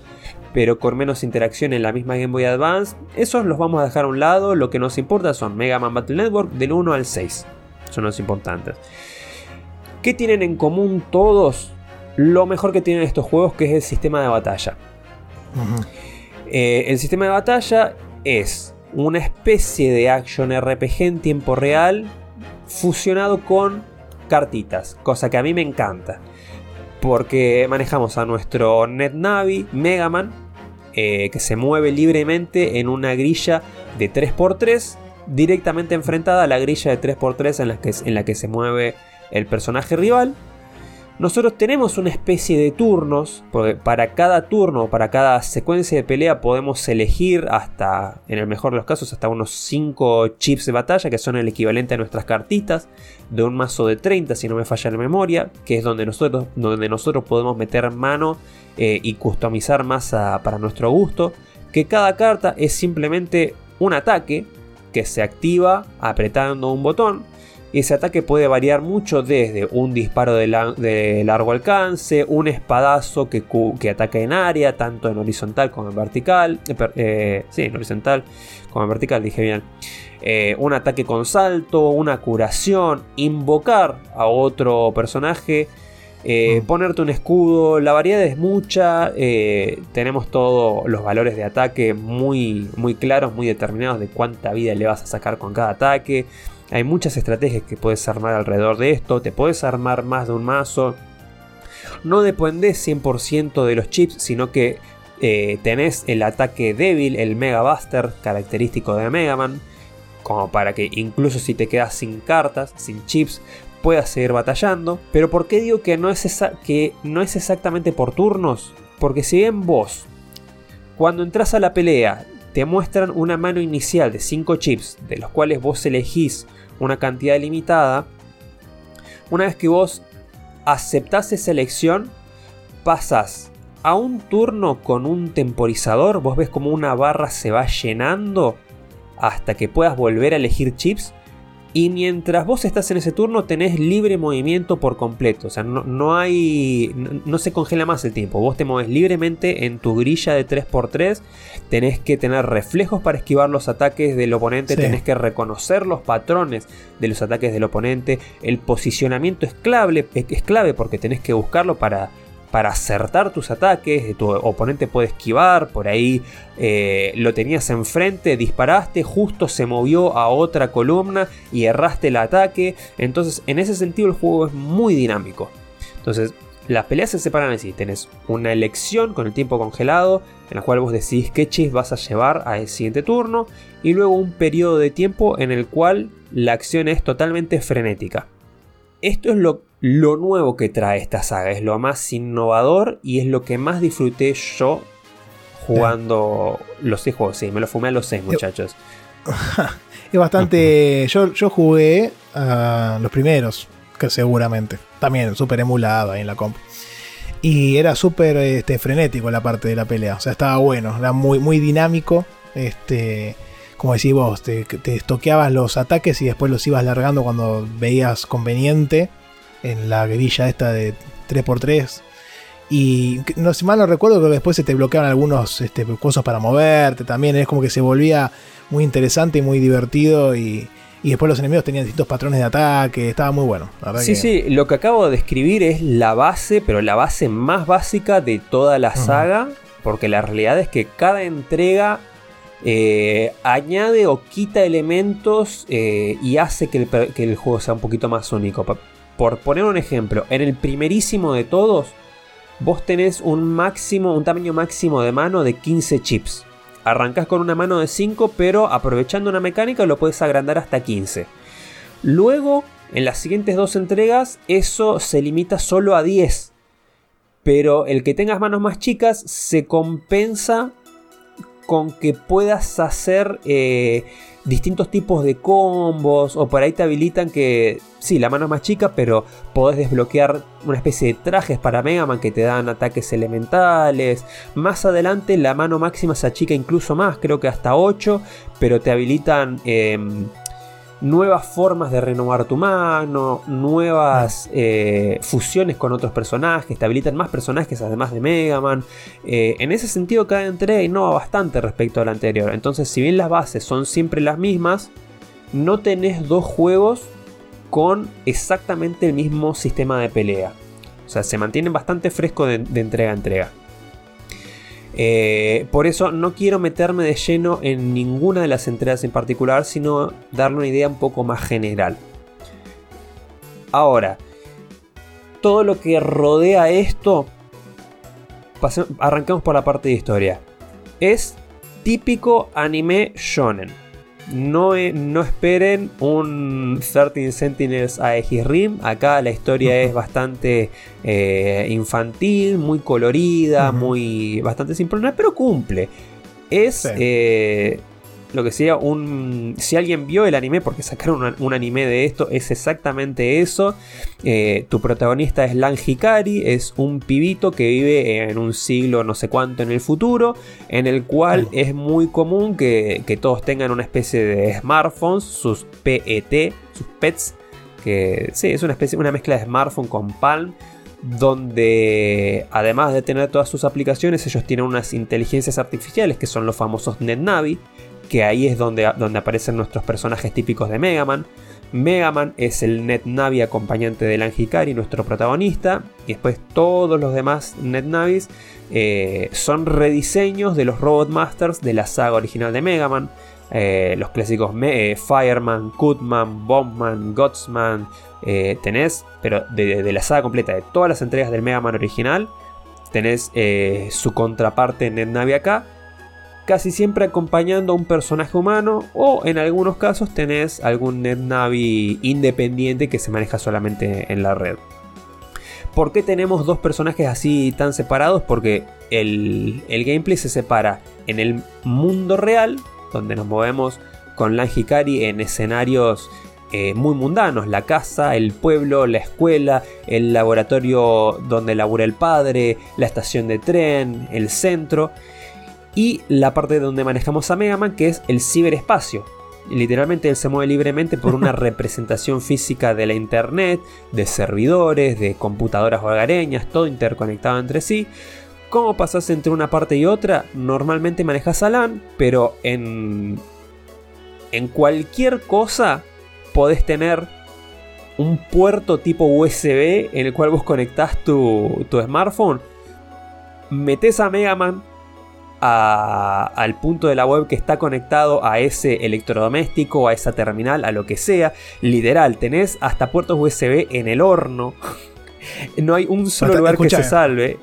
pero con menos interacción en la misma Game Boy Advance. Esos los vamos a dejar a un lado, lo que nos importa son Mega Man Battle Network del 1 al 6. Son los importantes. ¿Qué tienen en común todos? Lo mejor que tienen estos juegos que es el sistema de batalla. Eh, el sistema de batalla es una especie de action RPG en tiempo real fusionado con cartitas, cosa que a mí me encanta. Porque manejamos a nuestro NetNavi, Mega Man, eh, que se mueve libremente en una grilla de 3x3 directamente enfrentada a la grilla de 3x3 en la que, en la que se mueve el personaje rival. Nosotros tenemos una especie de turnos, para cada turno, para cada secuencia de pelea podemos elegir hasta, en el mejor de los casos, hasta unos 5 chips de batalla, que son el equivalente a nuestras cartitas, de un mazo de 30, si no me falla la memoria, que es donde nosotros, donde nosotros podemos meter mano eh, y customizar más para nuestro gusto, que cada carta es simplemente un ataque que se activa apretando un botón ese ataque puede variar mucho desde un disparo de, largo alcance, un espadazo que, que, ataca en área, tanto en horizontal como en vertical. Eh, eh, sí, en horizontal como en vertical, dije bien. Eh, un ataque con salto, una curación, invocar a otro personaje. Mm. Ponerte un escudo, la variedad es mucha, tenemos todos los valores de ataque muy, muy claros, muy determinados de cuánta vida le vas a sacar con cada ataque. Hay muchas estrategias que puedes armar alrededor de esto. Te puedes armar más de un mazo. No dependes 100% de los chips, sino que eh, tenés el ataque débil, el Mega Buster característico de Mega Man. Como para que incluso si te quedas sin cartas, sin chips, puedas seguir batallando. Pero ¿por qué digo que no es, que no es exactamente por turnos? Porque si bien vos, cuando entras a la pelea, te muestran una mano inicial de 5 chips, de los cuales vos elegís una cantidad limitada. Una vez que vos aceptás esa elección, pasas a un turno con un temporizador. Vos ves como una barra se va llenando hasta que puedas volver a elegir chips. Y mientras vos estás en ese turno tenés libre movimiento por completo. O sea, no, hay. No, se congela más el tiempo. Vos te mueves libremente en tu grilla de 3x3. Tenés que tener reflejos para esquivar los ataques del oponente. Tenés que reconocer los patrones de los ataques del oponente. El posicionamiento es clave, es clave porque tenés que buscarlo para para acertar tus ataques, tu oponente puede esquivar, por ahí eh, lo tenías enfrente, disparaste, justo se movió a otra columna y erraste el ataque, entonces en ese sentido el juego es muy dinámico. Entonces las peleas se separan así, tenés una elección con el tiempo congelado, en la cual vos decidís qué chis vas a llevar al siguiente turno, y luego un periodo de tiempo en el cual la acción es totalmente frenética. Esto es lo lo nuevo que trae esta saga, es lo más innovador y es lo que más disfruté yo jugando los seis juegos. Sí, me lo fumé a los seis, muchachos. es bastante. yo, yo jugué a los primeros, que seguramente. También súper emulado ahí en la comp. Y era súper este, frenético la parte de la pelea. O sea, estaba bueno, era muy, muy dinámico. Este, como decís vos, te, te estoqueabas los ataques y después los ibas largando cuando veías conveniente en la grilla esta de 3x3. Y no si mal no recuerdo que después se te bloqueaban algunos este, cosas para moverte también. Es como que se volvía muy interesante y muy divertido. Y, después los enemigos tenían distintos patrones de ataque. Estaba muy bueno. sí, sí, lo que acabo de describir es la base, pero la base más básica de toda la saga. Porque la realidad es que cada entrega eh, añade o quita elementos eh, y hace que el, juego sea un poquito más único por poner un ejemplo, en el primerísimo de todos, vos tenés un máximo, un tamaño máximo de mano de 15 chips. Arrancás con una mano de 5, pero aprovechando una mecánica lo puedes agrandar hasta 15. Luego, en las siguientes dos entregas, eso se limita solo a 10. Pero el que tengas manos más chicas se compensa con que puedas hacer eh, distintos tipos de combos o por ahí te habilitan que sí, la mano más chica, pero podés desbloquear una especie de trajes para Mega Man que te dan ataques elementales. Más adelante la mano máxima se achica incluso más, creo que hasta 8, pero te habilitan em, nuevas formas de renovar tu mano, nuevas eh, fusiones con otros personajes, te habilitan más personajes además de Mega Man. Eh, en ese sentido, cada entrega innova bastante respecto a la anterior. Entonces, si bien las bases son siempre las mismas, no tenés dos juegos con exactamente el mismo sistema de pelea. O sea, se mantienen bastante fresco de entrega a entrega. Eh, por eso no quiero meterme de lleno en ninguna de las entregas en particular, sino darle una idea un poco más general. Ahora, todo lo que rodea esto, arrancamos por la parte de historia. Es típico anime shonen. No, e- no esperen un 13 Sentinels Aegis Rim. Acá la historia es bastante eh, infantil, muy colorida, muy bastante simplona, pero cumple. Es Sí. eh, lo que sea un... Si alguien vio el anime, porque sacaron un, un anime de esto, es exactamente eso. Eh, tu protagonista es Lan Hikari, es un pibito que vive en un siglo no sé cuánto en el futuro, en el cual es muy común que, que todos tengan una especie de smartphones, sus PET, sus pets, que sí, es una especie, una mezcla de smartphone con Palm, donde además de tener todas sus aplicaciones, ellos tienen unas inteligencias artificiales que son los famosos NetNavi, que ahí es donde, donde aparecen nuestros personajes típicos de Mega Man. Mega Man es el NetNavi acompañante de Lan Hikari, nuestro protagonista, y después todos los demás NetNavis eh, son rediseños de los Robot Masters de la saga original de Mega Man. Eh, los clásicos Me- eh, Fireman, Cutman, Bombman, Godsman, tenés, pero de, de la saga completa, de todas las entregas del Mega Man original, tenés su contraparte NetNavi acá, casi siempre acompañando a un personaje humano o en algunos casos tenés algún NetNavi independiente que se maneja solamente en la red. ¿Por qué tenemos dos personajes así tan separados? Porque el, el gameplay se separa en el mundo real, donde nos movemos con Lan Hikari en escenarios eh, muy mundanos, la casa, el pueblo, la escuela, el laboratorio donde labura el padre, la estación de tren, el centro y la parte donde manejamos a Mega Man que es el ciberespacio. Literalmente él se mueve libremente por una representación física de la internet, de servidores, de computadoras hogareñas, todo interconectado entre sí. ¿Cómo pasas entre una parte y otra? Normalmente manejas a LAN, pero en, en cualquier cosa podés tener un puerto tipo USB en el cual vos conectás tu, tu smartphone, metes a Mega Man a- al punto de la web que está conectado a ese electrodoméstico, a esa terminal, a lo que sea. Literal, tenés hasta puertos USB en el horno. No hay un solo lugar que se salve.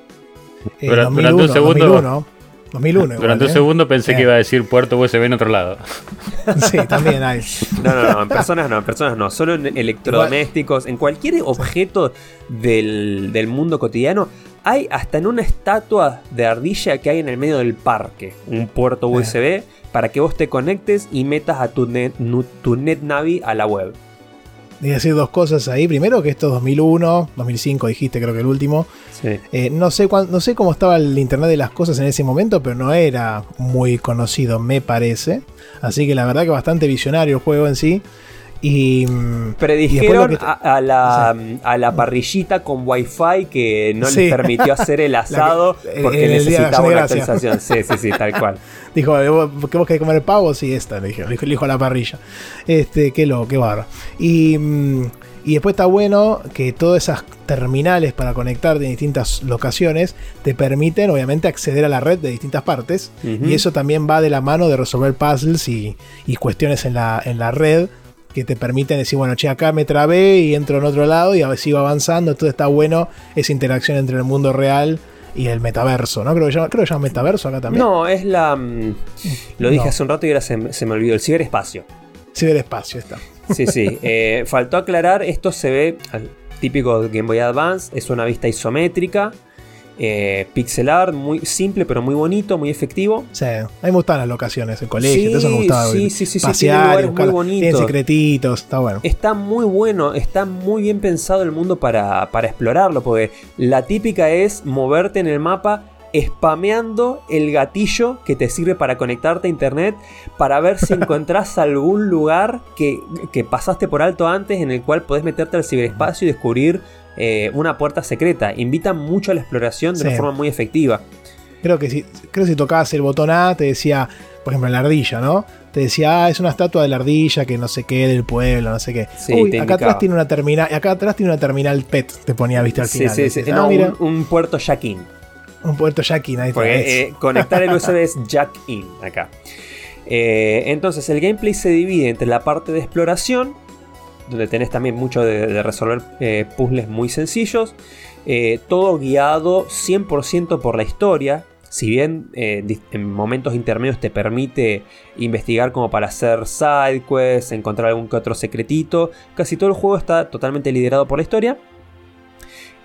Eh, Durante- 2001, durante un segundo- 2001, 2001 igual, Durante un ¿eh? segundo pensé Eh. que iba a decir puerto USB en otro lado. Sí, también hay. No, no, no, en personas no, en personas no, solo en electrodomésticos, en cualquier objeto del, del mundo cotidiano. Hay hasta en una estatua de ardilla que hay en el medio del parque, un puerto USB para que vos te conectes y metas a tu net, tu NetNavi a la web. A decir dos cosas ahí. Primero, que esto es 2001, 2005 dijiste, creo que el último. Sí. Eh, no, sé cuán- no sé cómo estaba el Internet de las cosas en ese momento, pero no era muy conocido, me parece. Así que la verdad que bastante visionario el juego en sí. Y. mm, y Predijeron a, a la, a la parrillita con wifi que no Sí. les permitió hacer el asado que- porque en el de necesitaba una de actualización. Sí, sí, sí, tal cual. Dijo, "Eh, ¿vos ¿qué vos querés comer pavo? Sí, esta, le dijo, le dijo, a la parrilla. Este, qué loco, qué barro. Y, mm, y después está bueno que todas esas terminales para conectarte en distintas locaciones te permiten, obviamente, acceder a la red de distintas partes. Y eso también va de la mano de resolver puzzles y, y cuestiones en la, en la red que te permiten decir, bueno, che, acá me trabé y entro en otro lado y a ver sigo avanzando. Entonces está bueno esa interacción entre el mundo real y el metaverso, ¿no? Creo que llama, creo que llama metaverso acá también. No, es la. mm, Lo dije No. hace un rato y ahora se, me- se me olvidó. El ciberespacio. Ciberespacio está. Sí, sí. Eh, faltó aclarar, esto se ve al típico Game Boy Advance, es una vista isométrica, eh, pixel art, muy simple pero muy bonito, muy efectivo. Sí, a mí me gustan las locaciones, el colegio, Sí, eso me gustaba. sí, sí, sí, sí, Pasear, tiene lugares buscar- muy bonitos. Tiene secretitos, está bueno. Está muy bueno, está muy bien pensado el mundo para, para explorarlo, porque la típica es moverte en el mapa spameando el gatillo que te sirve para conectarte a internet para ver si encontrás algún lugar que, que pasaste por alto antes en el cual podés meterte al ciberespacio y descubrir eh, una puerta secreta. Invita mucho a la exploración de una Sí. forma muy efectiva. Creo que si, creo que si tocabas el botón A, te decía, por ejemplo, la ardilla, ¿no? Te decía, ah, es una estatua de la ardilla que no sé qué, del pueblo, no sé qué. Sí, Uy, acá atrás tiene una terminal, acá atrás tiene una terminal PET, te ponía, viste, al Sí, final. sí, sí. No, ah, mira, un, un puerto jack-in. un puerto Jackin, ahí. Porque eh, conectar el USB es jack in acá. Eh, entonces el gameplay se divide entre la parte de exploración, donde tenés también mucho de, resolver eh, puzzles muy sencillos, eh, todo guiado 100% por la historia. si bien eh, en momentos intermedios te permite investigar como para hacer side quests, encontrar algún que otro secretito, casi todo el juego está totalmente liderado por la historia.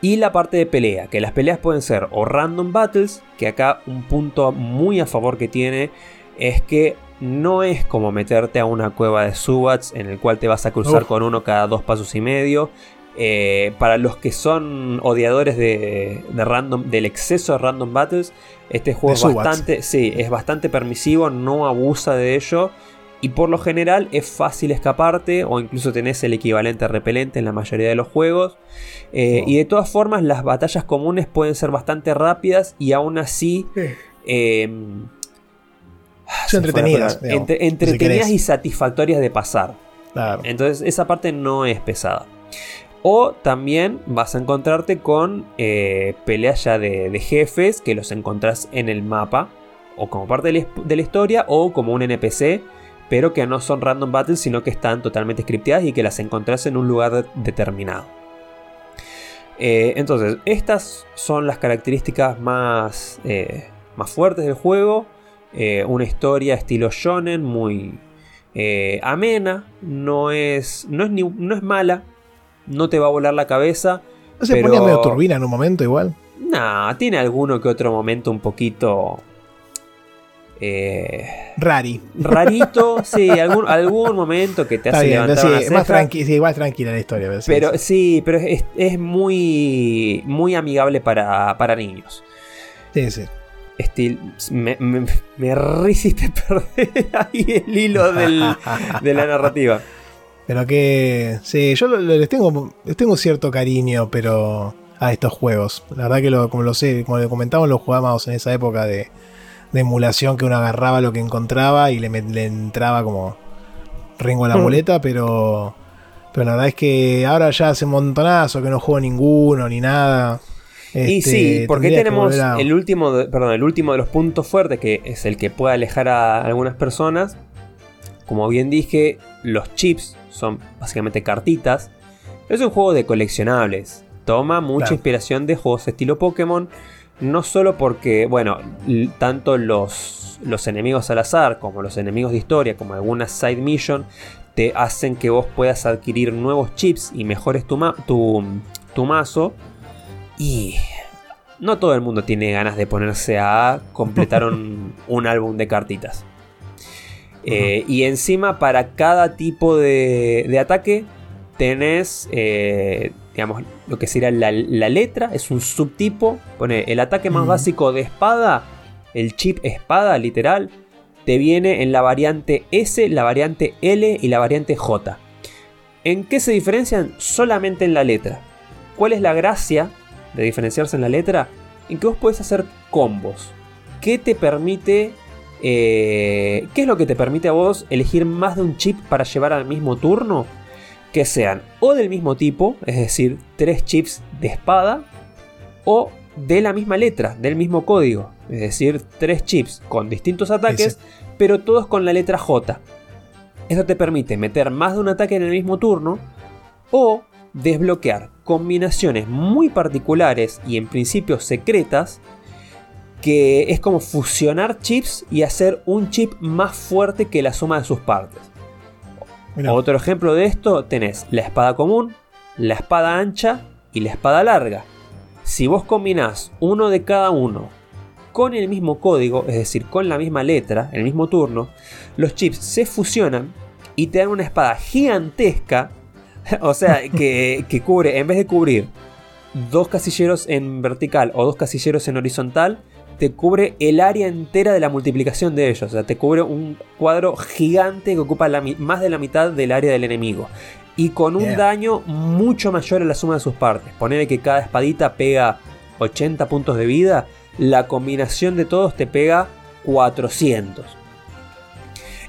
Y la parte de pelea, que las peleas pueden ser o random battles, que acá un punto muy a favor que tiene es que no es como meterte a una cueva de subats en el cual te vas a cruzar con uno cada dos pasos y medio. Eh, para los que son odiadores de, random, del exceso de random battles, este juego es bastante, sí, es bastante permisivo, no abusa de ello. Y por lo general es fácil escaparte o incluso tenés el equivalente repelente en la mayoría de los juegos. Eh, y de todas formas las batallas comunes pueden ser bastante rápidas y aún así... Em, son entretenidas. entretenidas y satisfactorias de pasar. Entonces esa parte no es pesada. O también vas a encontrarte con eh, peleas ya de, jefes que los encontrás en el mapa. O como parte de la, historia o como un NPC. Pero que no son random battles sino que están totalmente scripteadas y que las encontrás en un lugar determinado. Eh, entonces, estas son las características más, eh, más fuertes del juego. Una historia estilo shonen muy amena. No es, no, es no es mala, no te va a volar la cabeza. ¿No se ponía medio turbina en un momento igual? Nah, tiene alguno que otro momento un poquito. Eh, Rari. Rarito, sí, algún, algún momento que te hace levantar sí, más sí, igual tranquila la historia. Pero, sí, pero es, muy, muy amigable para, para niños. Sí, sí. Me, me, me resiste perder ahí el hilo del, de la narrativa. Pero que. Sí, yo les tengo, les tengo cierto cariño, pero. a estos juegos. La verdad que lo, como lo sé, como le comentamos, lo jugábamos en esa época de, de emulación que uno agarraba lo que encontraba y le, le entraba como ringo a la mm. muleta, pero. Pero la verdad es que ahora ya hace un montonazo que no juego ninguno ni nada. Y sí, este, porque tenemos el último, perdón, el último de los puntos fuertes, que es el que puede alejar a algunas personas. Como bien dije, los chips son básicamente cartitas. Es un juego de coleccionables. Toma mucha inspiración de juegos estilo Pokémon. No solo porque, bueno, tanto los, los enemigos al azar como los enemigos de historia, como algunas side mission, te hacen que vos puedas adquirir nuevos chips y mejores tu, tu, mazo. Y no todo el mundo tiene ganas de ponerse a completar un álbum de cartitas. Eh, y encima para cada tipo de, ataque tenés, eh, digamos, lo que sería la, letra, es un subtipo. Pone el ataque más básico de espada, el chip espada literal, te viene en la variante S, la variante L y la variante J. ¿En qué se diferencian? Solamente en la letra. ¿Cuál es la gracia de diferenciarse en la letra? En que vos podés hacer combos. ¿Qué te permite eh, ¿Qué es lo que te permite a vos elegir más de un chip para llevar al mismo turno? Que sean o del mismo tipo, es decir, tres chips de espada, o de la misma letra, del mismo código, es decir, tres chips con distintos ataques, pero todos con la letra J. Eso te permite meter más de un ataque en el mismo turno, o desbloquear combinaciones muy particulares y en principio secretas que es como fusionar chips y hacer un chip más fuerte que la suma de sus partes. Otro ejemplo de esto tenés la espada común, la espada ancha y la espada larga. Si vos combinás uno de cada uno con el mismo código, es decir, con la misma letra, el mismo turno, los chips se fusionan y te dan una espada gigantesca. o sea, que, que cubre, en vez de cubrir dos casilleros en vertical o dos casilleros en horizontal, te cubre el área entera de la multiplicación de ellos. O sea, te cubre un cuadro gigante que ocupa más de la mitad del área del enemigo. Y con un daño mucho mayor a la suma de sus partes. Ponele que cada espadita pega 80 puntos de vida. La combinación de todos te pega 400.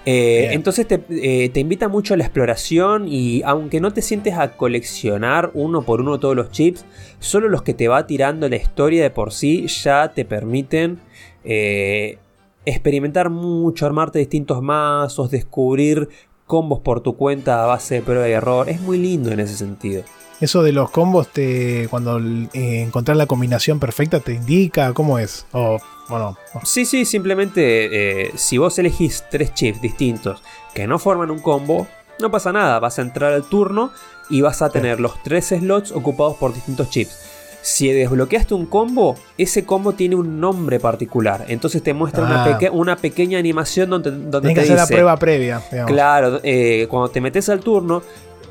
Eh, entonces eh, te, invita mucho a la exploración y aunque no te sientes a coleccionar uno por uno todos los chips, solo los que te va tirando la historia de por sí ya te permiten eh, experimentar mucho, armarte distintos mazos, descubrir combos por tu cuenta a base de prueba y error. Es muy lindo en ese sentido. Eso de los combos, te, cuando encontrás la combinación perfecta, te indica cómo es. O, Sí, sí, simplemente eh, si vos elegís tres chips distintos que no forman un combo, no pasa nada. Vas a entrar al turno y vas a tener los tres slots ocupados por distintos chips. Si desbloqueaste un combo, ese combo tiene un nombre particular. Entonces te muestra una, Ah. peque- una pequeña animación donde, donde Tienes que te hacer la prueba previa. digamos. Claro, eh, cuando te metes al turno,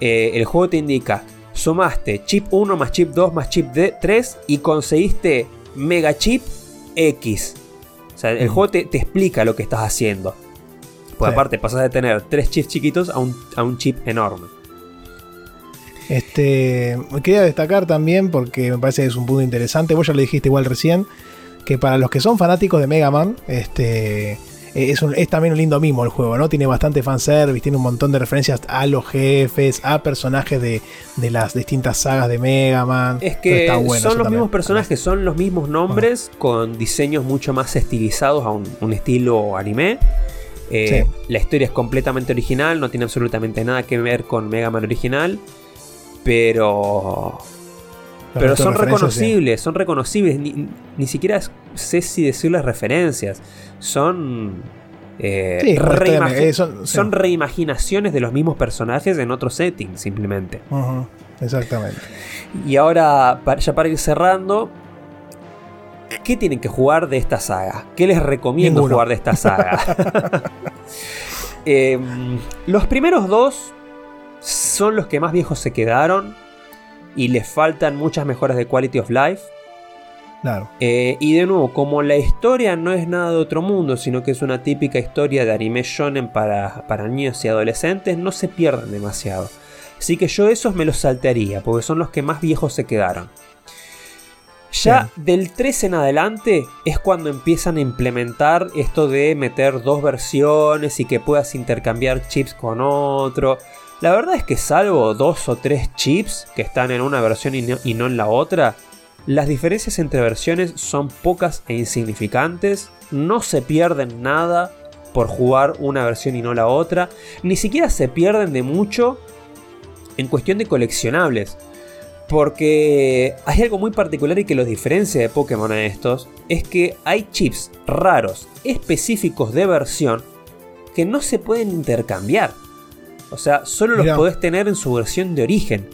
eh, el juego te indica, sumaste chip 1 más chip 2 más chip D- 3 y conseguiste mega chip X. O sea, el Mm. juego te, te explica lo que estás haciendo. Pues Sí. aparte pasas de tener tres chips chiquitos a un, a un chip enorme. Este, quería destacar también, porque me parece que es un punto interesante, vos ya lo dijiste igual recién, que para los que son fanáticos de Mega Man, este, es, un- es también un lindo mimo el juego, ¿no? Tiene bastante fanservice, tiene un montón de referencias a los jefes, a personajes de, de las distintas sagas de Mega Man. Es que bueno son los también. mismos personajes, son los mismos nombres, con diseños mucho más estilizados a un, un estilo anime. Eh, Sí. La historia es completamente original, no tiene absolutamente nada que ver con Mega Man original. Pero. Pero son sí. reconocibles, son reconocibles. Ni, ni siquiera sé si decirles referencias. Son. eh, Sí, reimagi- eh, son- sí. reimaginaciones de los mismos personajes en otro setting, simplemente. Exactamente. Y ahora, ya para ir cerrando, ¿qué tienen que jugar de esta saga? ¿Qué les recomiendo Ninguno. jugar de esta saga? Em, los primeros dos son los que más viejos se quedaron y les faltan muchas mejoras de quality of life. Claro. Eh, y de nuevo, como la historia no es nada de otro mundo, sino que es una típica historia de anime shonen para, para niños y adolescentes, no se pierden demasiado. Así que yo esos me los saltearía, porque son los que más viejos se quedaron. Ya del 3 en adelante es cuando empiezan a implementar esto de meter dos versiones y que puedas intercambiar chips con otro. La verdad es que salvo dos o tres chips que están en una versión y no, en la otra, las diferencias entre versiones son pocas e insignificantes, no se pierden nada por jugar una versión y no la otra, ni siquiera se pierden de mucho en cuestión de coleccionables. Porque hay algo muy particular y que los diferencia de Pokémon a estos, es que hay chips raros, específicos de versión, que no se pueden intercambiar. O sea, solo los podés tener en su versión de origen.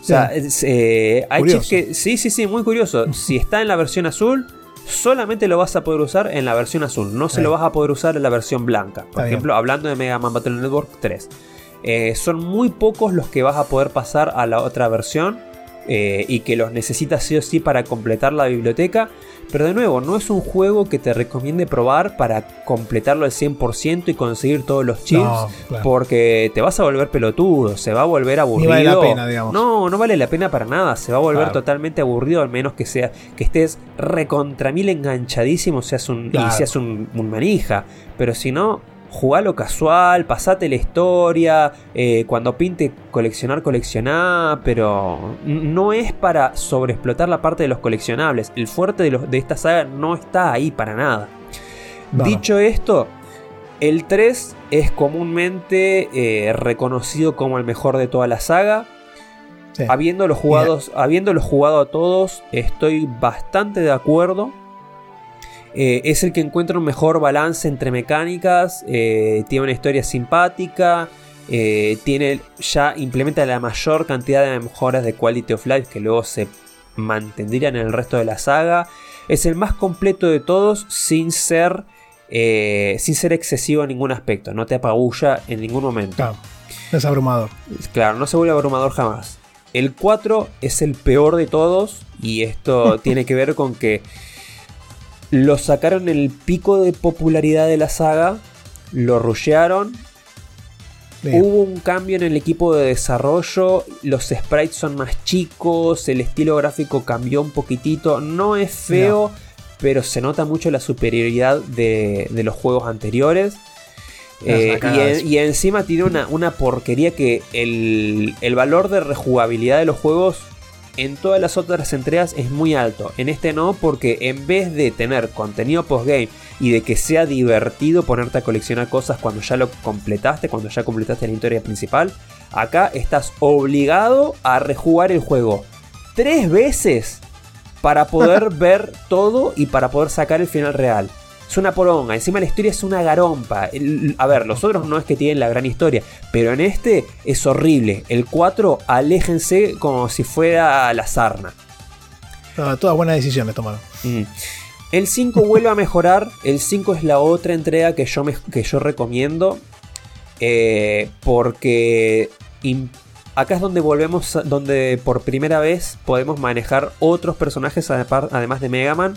O sea, es, eh, hay Curioso. chips que. Sí, sí, sí, muy curioso. si está en la versión azul, solamente lo vas a poder usar en la versión azul. No se lo vas a poder usar en la versión blanca. Por Está bien. ejemplo, hablando de Mega Man Battle Network 3. Eh, son muy pocos los que vas a poder pasar a la otra versión. eh, y que los necesitas sí o sí para completar la biblioteca. Pero de nuevo, no es un juego que te recomiende probar para completarlo al 100% y conseguir todos los chips. No, claro. Porque te vas a volver pelotudo, se va a volver aburrido. vale la pena, digamos. No, no vale la pena para nada. Se va a volver Claro. totalmente aburrido, al menos que sea que estés recontra mil enganchadísimo seas un, Claro. y seas un, un manija. Pero si no, jugalo casual, pasate la historia. eh, cuando pinte coleccionar, coleccioná. Pero no es para sobreexplotar la parte de los coleccionables. El fuerte de, los, de esta saga no está ahí para nada. No. Dicho esto, el 3 es comúnmente eh, reconocido como el mejor de toda la saga. Sí. Habiéndolo jugados, habiéndolo jugado a todos, estoy bastante de acuerdo. Eh, es el que encuentra un mejor balance entre mecánicas. eh, tiene una historia simpática. eh, tiene ya implementa la mayor cantidad de mejoras de quality of life que luego se mantendrían en el resto de la saga. Es el más completo de todos sin ser sin ser excesivo en ningún aspecto. No te apabulla en ningún momento. Claro. Es abrumador. Claro, no se vuelve abrumador jamás. El 4 es el peor de todos y esto tiene que ver con que lo sacaron el pico de popularidad de la saga, lo rushearon, Bien. hubo un cambio en el equipo de desarrollo, los sprites son más chicos, el estilo gráfico cambió un poquitito, no es feo, pero se nota mucho la superioridad de, de los juegos anteriores. Eh, y, en- y encima tiene una, una porquería que el, el valor de rejugabilidad de los juegos en todas las otras entregas es muy alto. En este no, porque en vez de tener contenido postgame y de que sea divertido ponerte a coleccionar cosas cuando ya lo completaste, cuando ya completaste la historia principal, acá estás obligado a rejugar el juego tres veces para poder ver todo y para poder sacar el final real. Es una poronga, encima la historia es una garompa. a ver, los otros no es que tienen la gran historia, pero en este es horrible. El 4, aléjense como si fuera la sarna. todas buenas decisiones tomaron. Mm. El 5 vuelve a mejorar. El 5 es la otra entrega que yo, me, que yo recomiendo. Eh, porque acá es donde volvemos, donde por primera vez podemos manejar otros personajes además de Mega Man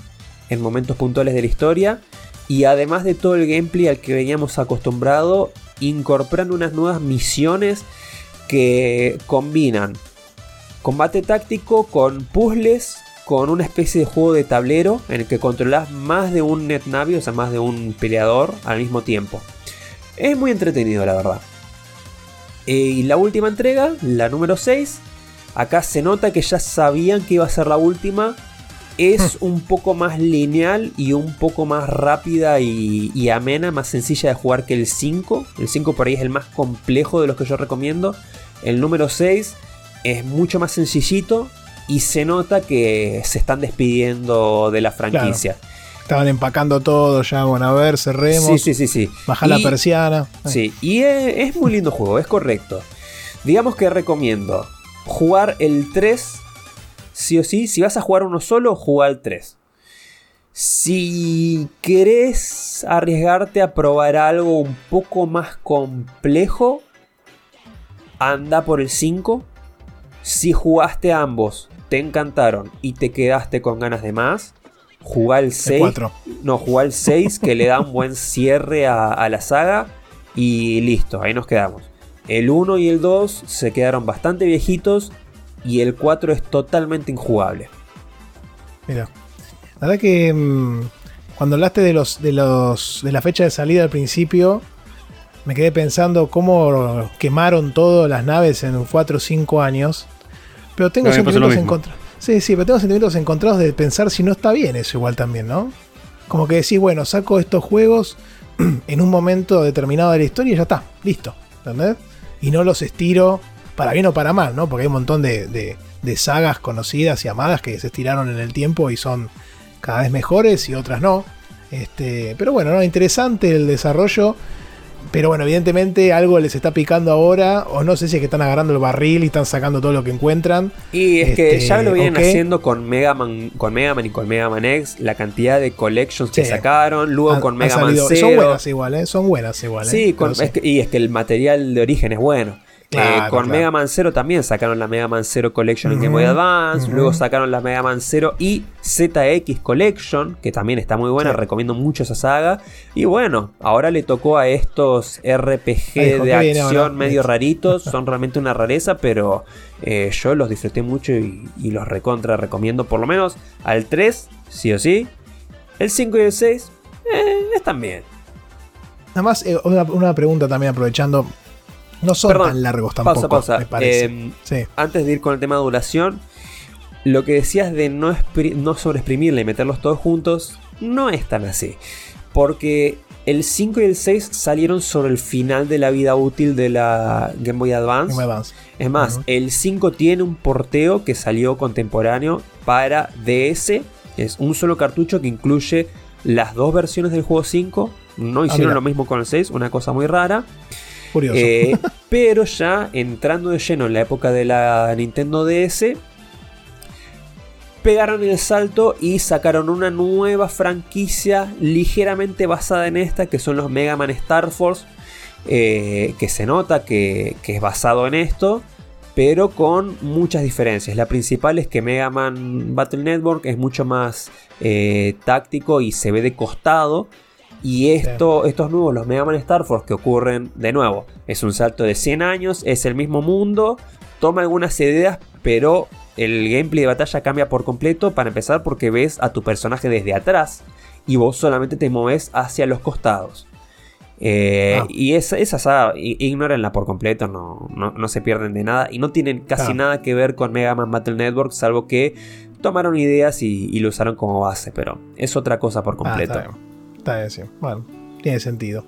en momentos puntuales de la historia. Y además de todo el gameplay al que veníamos acostumbrado, incorporando unas nuevas misiones que combinan combate táctico con puzzles, con una especie de juego de tablero en el que controlas más de un netnavi, o sea, más de un peleador al mismo tiempo. Es muy entretenido, la verdad. Eh, y la última entrega, la número 6, acá se nota que ya sabían que iba a ser la última es un poco más lineal y un poco más rápida y, amena, más sencilla de jugar que el 5. El 5 por ahí es el más complejo de los que yo recomiendo. El número 6 es mucho más sencillito y se nota que se están despidiendo de la franquicia. Estaban empacando todo ya, bueno, a ver, cerremos. Sí, sí, sí, sí. Baja la persiana. Sí, y es, es muy lindo juego, es correcto. Digamos que recomiendo jugar el 3 sí o sí, si vas a jugar uno solo, juega al 3. Si querés arriesgarte a probar algo un poco más complejo, anda por el 5. Si jugaste ambos, te encantaron y te quedaste con ganas de más, jugá el 6. No, jugá el 6 que le da un buen cierre a, a la saga y listo, ahí nos quedamos. El 1 y el 2 se quedaron bastante viejitos y el 4 es totalmente injugable. Mira, la verdad que mm, cuando hablaste de los, de los de la fecha de salida al principio, me quedé pensando cómo quemaron todas las naves en 4 o 5 años. Pero tengo sentimientos encontrados. Sí, sí, pero tengo sentimientos encontrados de pensar si no está bien eso igual también, ¿no? Como que decís, bueno, saco estos juegos en un momento determinado de la historia y ya está, listo, ¿entendés? Y no los estiro para bien o para mal, ¿no? Porque hay un montón de, sagas conocidas y amadas que se estiraron en el tiempo y son cada vez mejores y otras no. Este, pero bueno, ¿no? interesante el desarrollo. Pero bueno, evidentemente algo les está picando ahora. O no sé si es que están agarrando el barril y están sacando todo lo que encuentran. Y es que ya lo vienen haciendo con Mega, Man, con Mega Man y con Mega Man X. La cantidad de collections que sacaron. Luego con Mega Man 0. Son buenas igual, ¿eh? Son buenas igual. ¿eh? Sí, y es que el material de origen es bueno. Eh, con Mega Man 0 también sacaron la Mega Man 0 Collection en Game Boy Advance. Luego sacaron la Mega Man 0 y ZX Collection, que también está muy buena. Recomiendo mucho esa saga. Y bueno, ahora le tocó a estos RPG de acción medio raritos. Son realmente una rareza, pero eh, yo los disfruté mucho y, los recontra recomiendo. Por lo menos al 3, sí o sí. El 5 y el 6 eh, están bien. Nada más, una pregunta también aprovechando no son tan largos tampoco, pausa, parece. Em, antes de ir con el tema de duración, lo que decías de no, no sobreexprimirle y meterlos todos juntos, no es tan así. Porque el 5 y el 6 salieron sobre el final de la vida útil de la Game Boy Advance. Es más, el 5 tiene un porteo que salió contemporáneo para DS. Es un solo cartucho que incluye las dos versiones del juego 5. No ah, hicieron lo mismo con el 6, una cosa muy rara. Eh, pero ya entrando de lleno en la época de la Nintendo DS, pegaron el salto y sacaron una nueva franquicia ligeramente basada en esta, que son los Mega Man Star Force, eh, que se nota que, es basado en esto, pero con muchas diferencias. La principal es que Mega Man Battle Network es mucho más eh, táctico y se ve de costado. Y esto, estos nuevos, los Mega Man Star Force que ocurren de nuevo, es un salto de 100 años, es el mismo mundo, toma algunas ideas, pero el gameplay de batalla cambia por completo para empezar porque ves a tu personaje desde atrás y vos solamente te mueves hacia los costados. Eh, Ah. Y esa, esa saga, ignórenla por completo, no, no, no se pierden de nada. Y no tienen casi nada que ver con Mega Man Battle Network, salvo que tomaron ideas y, y lo usaron como base, pero es otra cosa por Ah, completo. Está. Bueno, tiene sentido.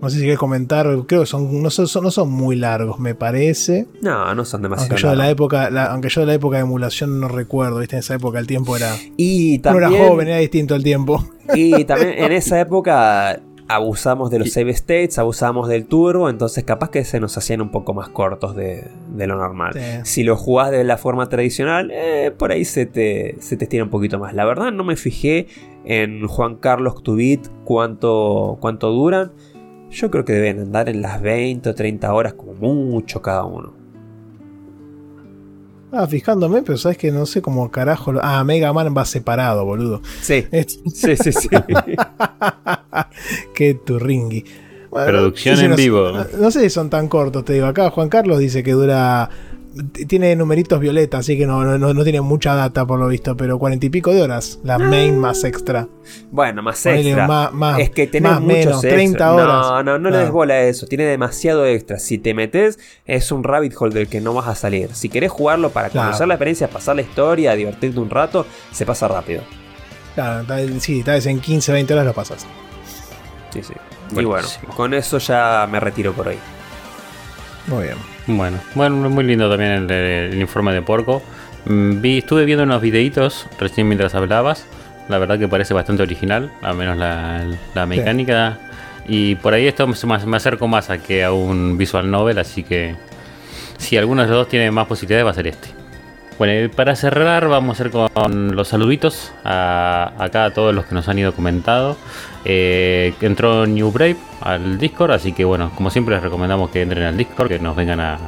No sé si quieres comentar, creo que son no, son, no son muy largos, me parece. no, no son demasiado. Aunque yo de la largos. época, la- aunque yo de la época de emulación no recuerdo, ¿viste? En esa época el tiempo era. Y también, era joven, era distinto el tiempo. y también en esa época abusamos de los save states, abusamos del turbo, entonces capaz que se nos hacían un poco más cortos de, de lo normal. Sí. Si lo jugás de la forma tradicional, eh, por ahí se te, se te estira un poquito más. La verdad no me fijé en Juan Carlos Tubit cuánto, cuánto duran. Yo creo que deben andar en las 20 o 30 horas como mucho cada uno. Ah, fijándome, pero sabes que no sé cómo carajo. lo- Ah, Mega Man va separado, boludo. Sí, sí, sí, sí. Qué turringui. Bueno, Producción no en no- vivo. No, no sé si son tan cortos, te digo. Acá Juan Carlos dice que dura. Tiene numeritos violeta, así que no, no, no tiene mucha data por lo visto, pero cuarenta y pico de horas. La main más extra. Bueno, más extra. más- más- es que tenés más, muchos menos, extras. 30 horas. No, no, no le Ah. des bola a eso. Tiene demasiado extra. Si te metes, es un rabbit hole del que no vas a salir. Si querés jugarlo para Claro. conocer la experiencia, pasar la historia, divertirte un rato, se pasa rápido. Claro, tal- sí, tal vez en 15, 20 horas lo pasas. Sí, sí. Y bueno, con eso ya me retiro por hoy. Muy bien. Bueno, bueno, muy lindo también el, el informe de Porco. Mm, Vi, estuve viendo unos videitos recién mientras hablabas. La verdad que parece bastante original, al menos la, la mecánica. Y por ahí esto me, me acerco más a que a un visual novel, así que si alguno de los dos tiene más posibilidades va a ser este. Bueno, y para cerrar vamos a hacer con los saluditos a, acá a todos los que nos han ido comentando. Eh, entró New Brave al Discord, así que bueno, como siempre les recomendamos que entren al Discord, que nos vengan a,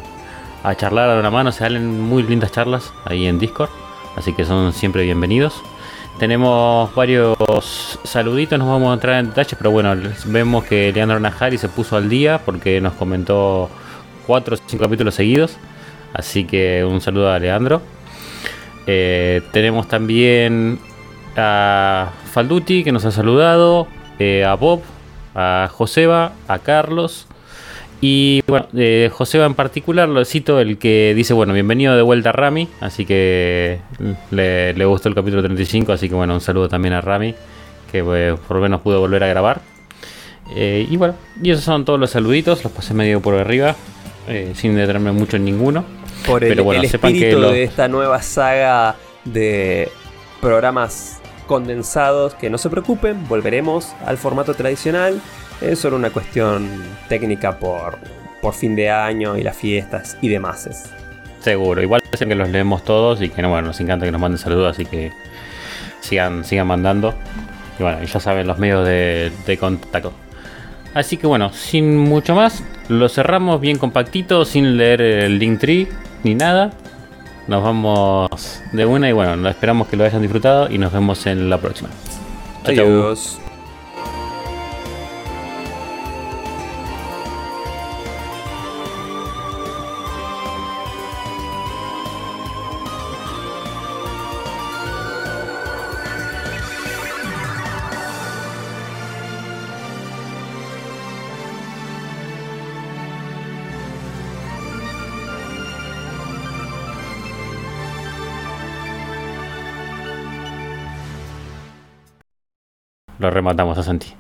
a charlar a una mano. Se salen muy lindas charlas ahí en Discord, así que son siempre bienvenidos. Tenemos varios saluditos, nos vamos a entrar en detalles, pero bueno, vemos que Leandro Najari se puso al día porque nos comentó 4 o 5 capítulos seguidos. Así que un saludo a Leandro. Eh, tenemos también a Falduti que nos ha saludado, eh, a Bob, a Joseba, a Carlos. Y bueno, eh, Joseba en particular lo cito, el que dice, bueno, bienvenido de vuelta a Rami, así que le, le gustó el capítulo 35, así que bueno, un saludo también a Rami, que eh, por lo menos pudo volver a grabar. Eh, y bueno, y esos son todos los saluditos, los pasé medio por arriba, eh, sin detenerme mucho en ninguno. Por el, Pero bueno, el sepan que espíritu lo- de esta nueva saga de programas condensados, que no se preocupen, volveremos al formato tradicional. Es solo una cuestión técnica por, por fin de año y las fiestas y demás. Seguro, igual dicen que los leemos todos y que no, bueno, nos encanta que nos manden saludos, así que sigan, sigan mandando. Y bueno, ya saben los medios de, de contacto. Así que bueno, sin mucho más, lo cerramos bien compactito, sin leer el link tree ni nada. Nos vamos de una y bueno, esperamos que lo hayan disfrutado y nos vemos en la próxima. Chau, chau. Lo rematamos a Santi.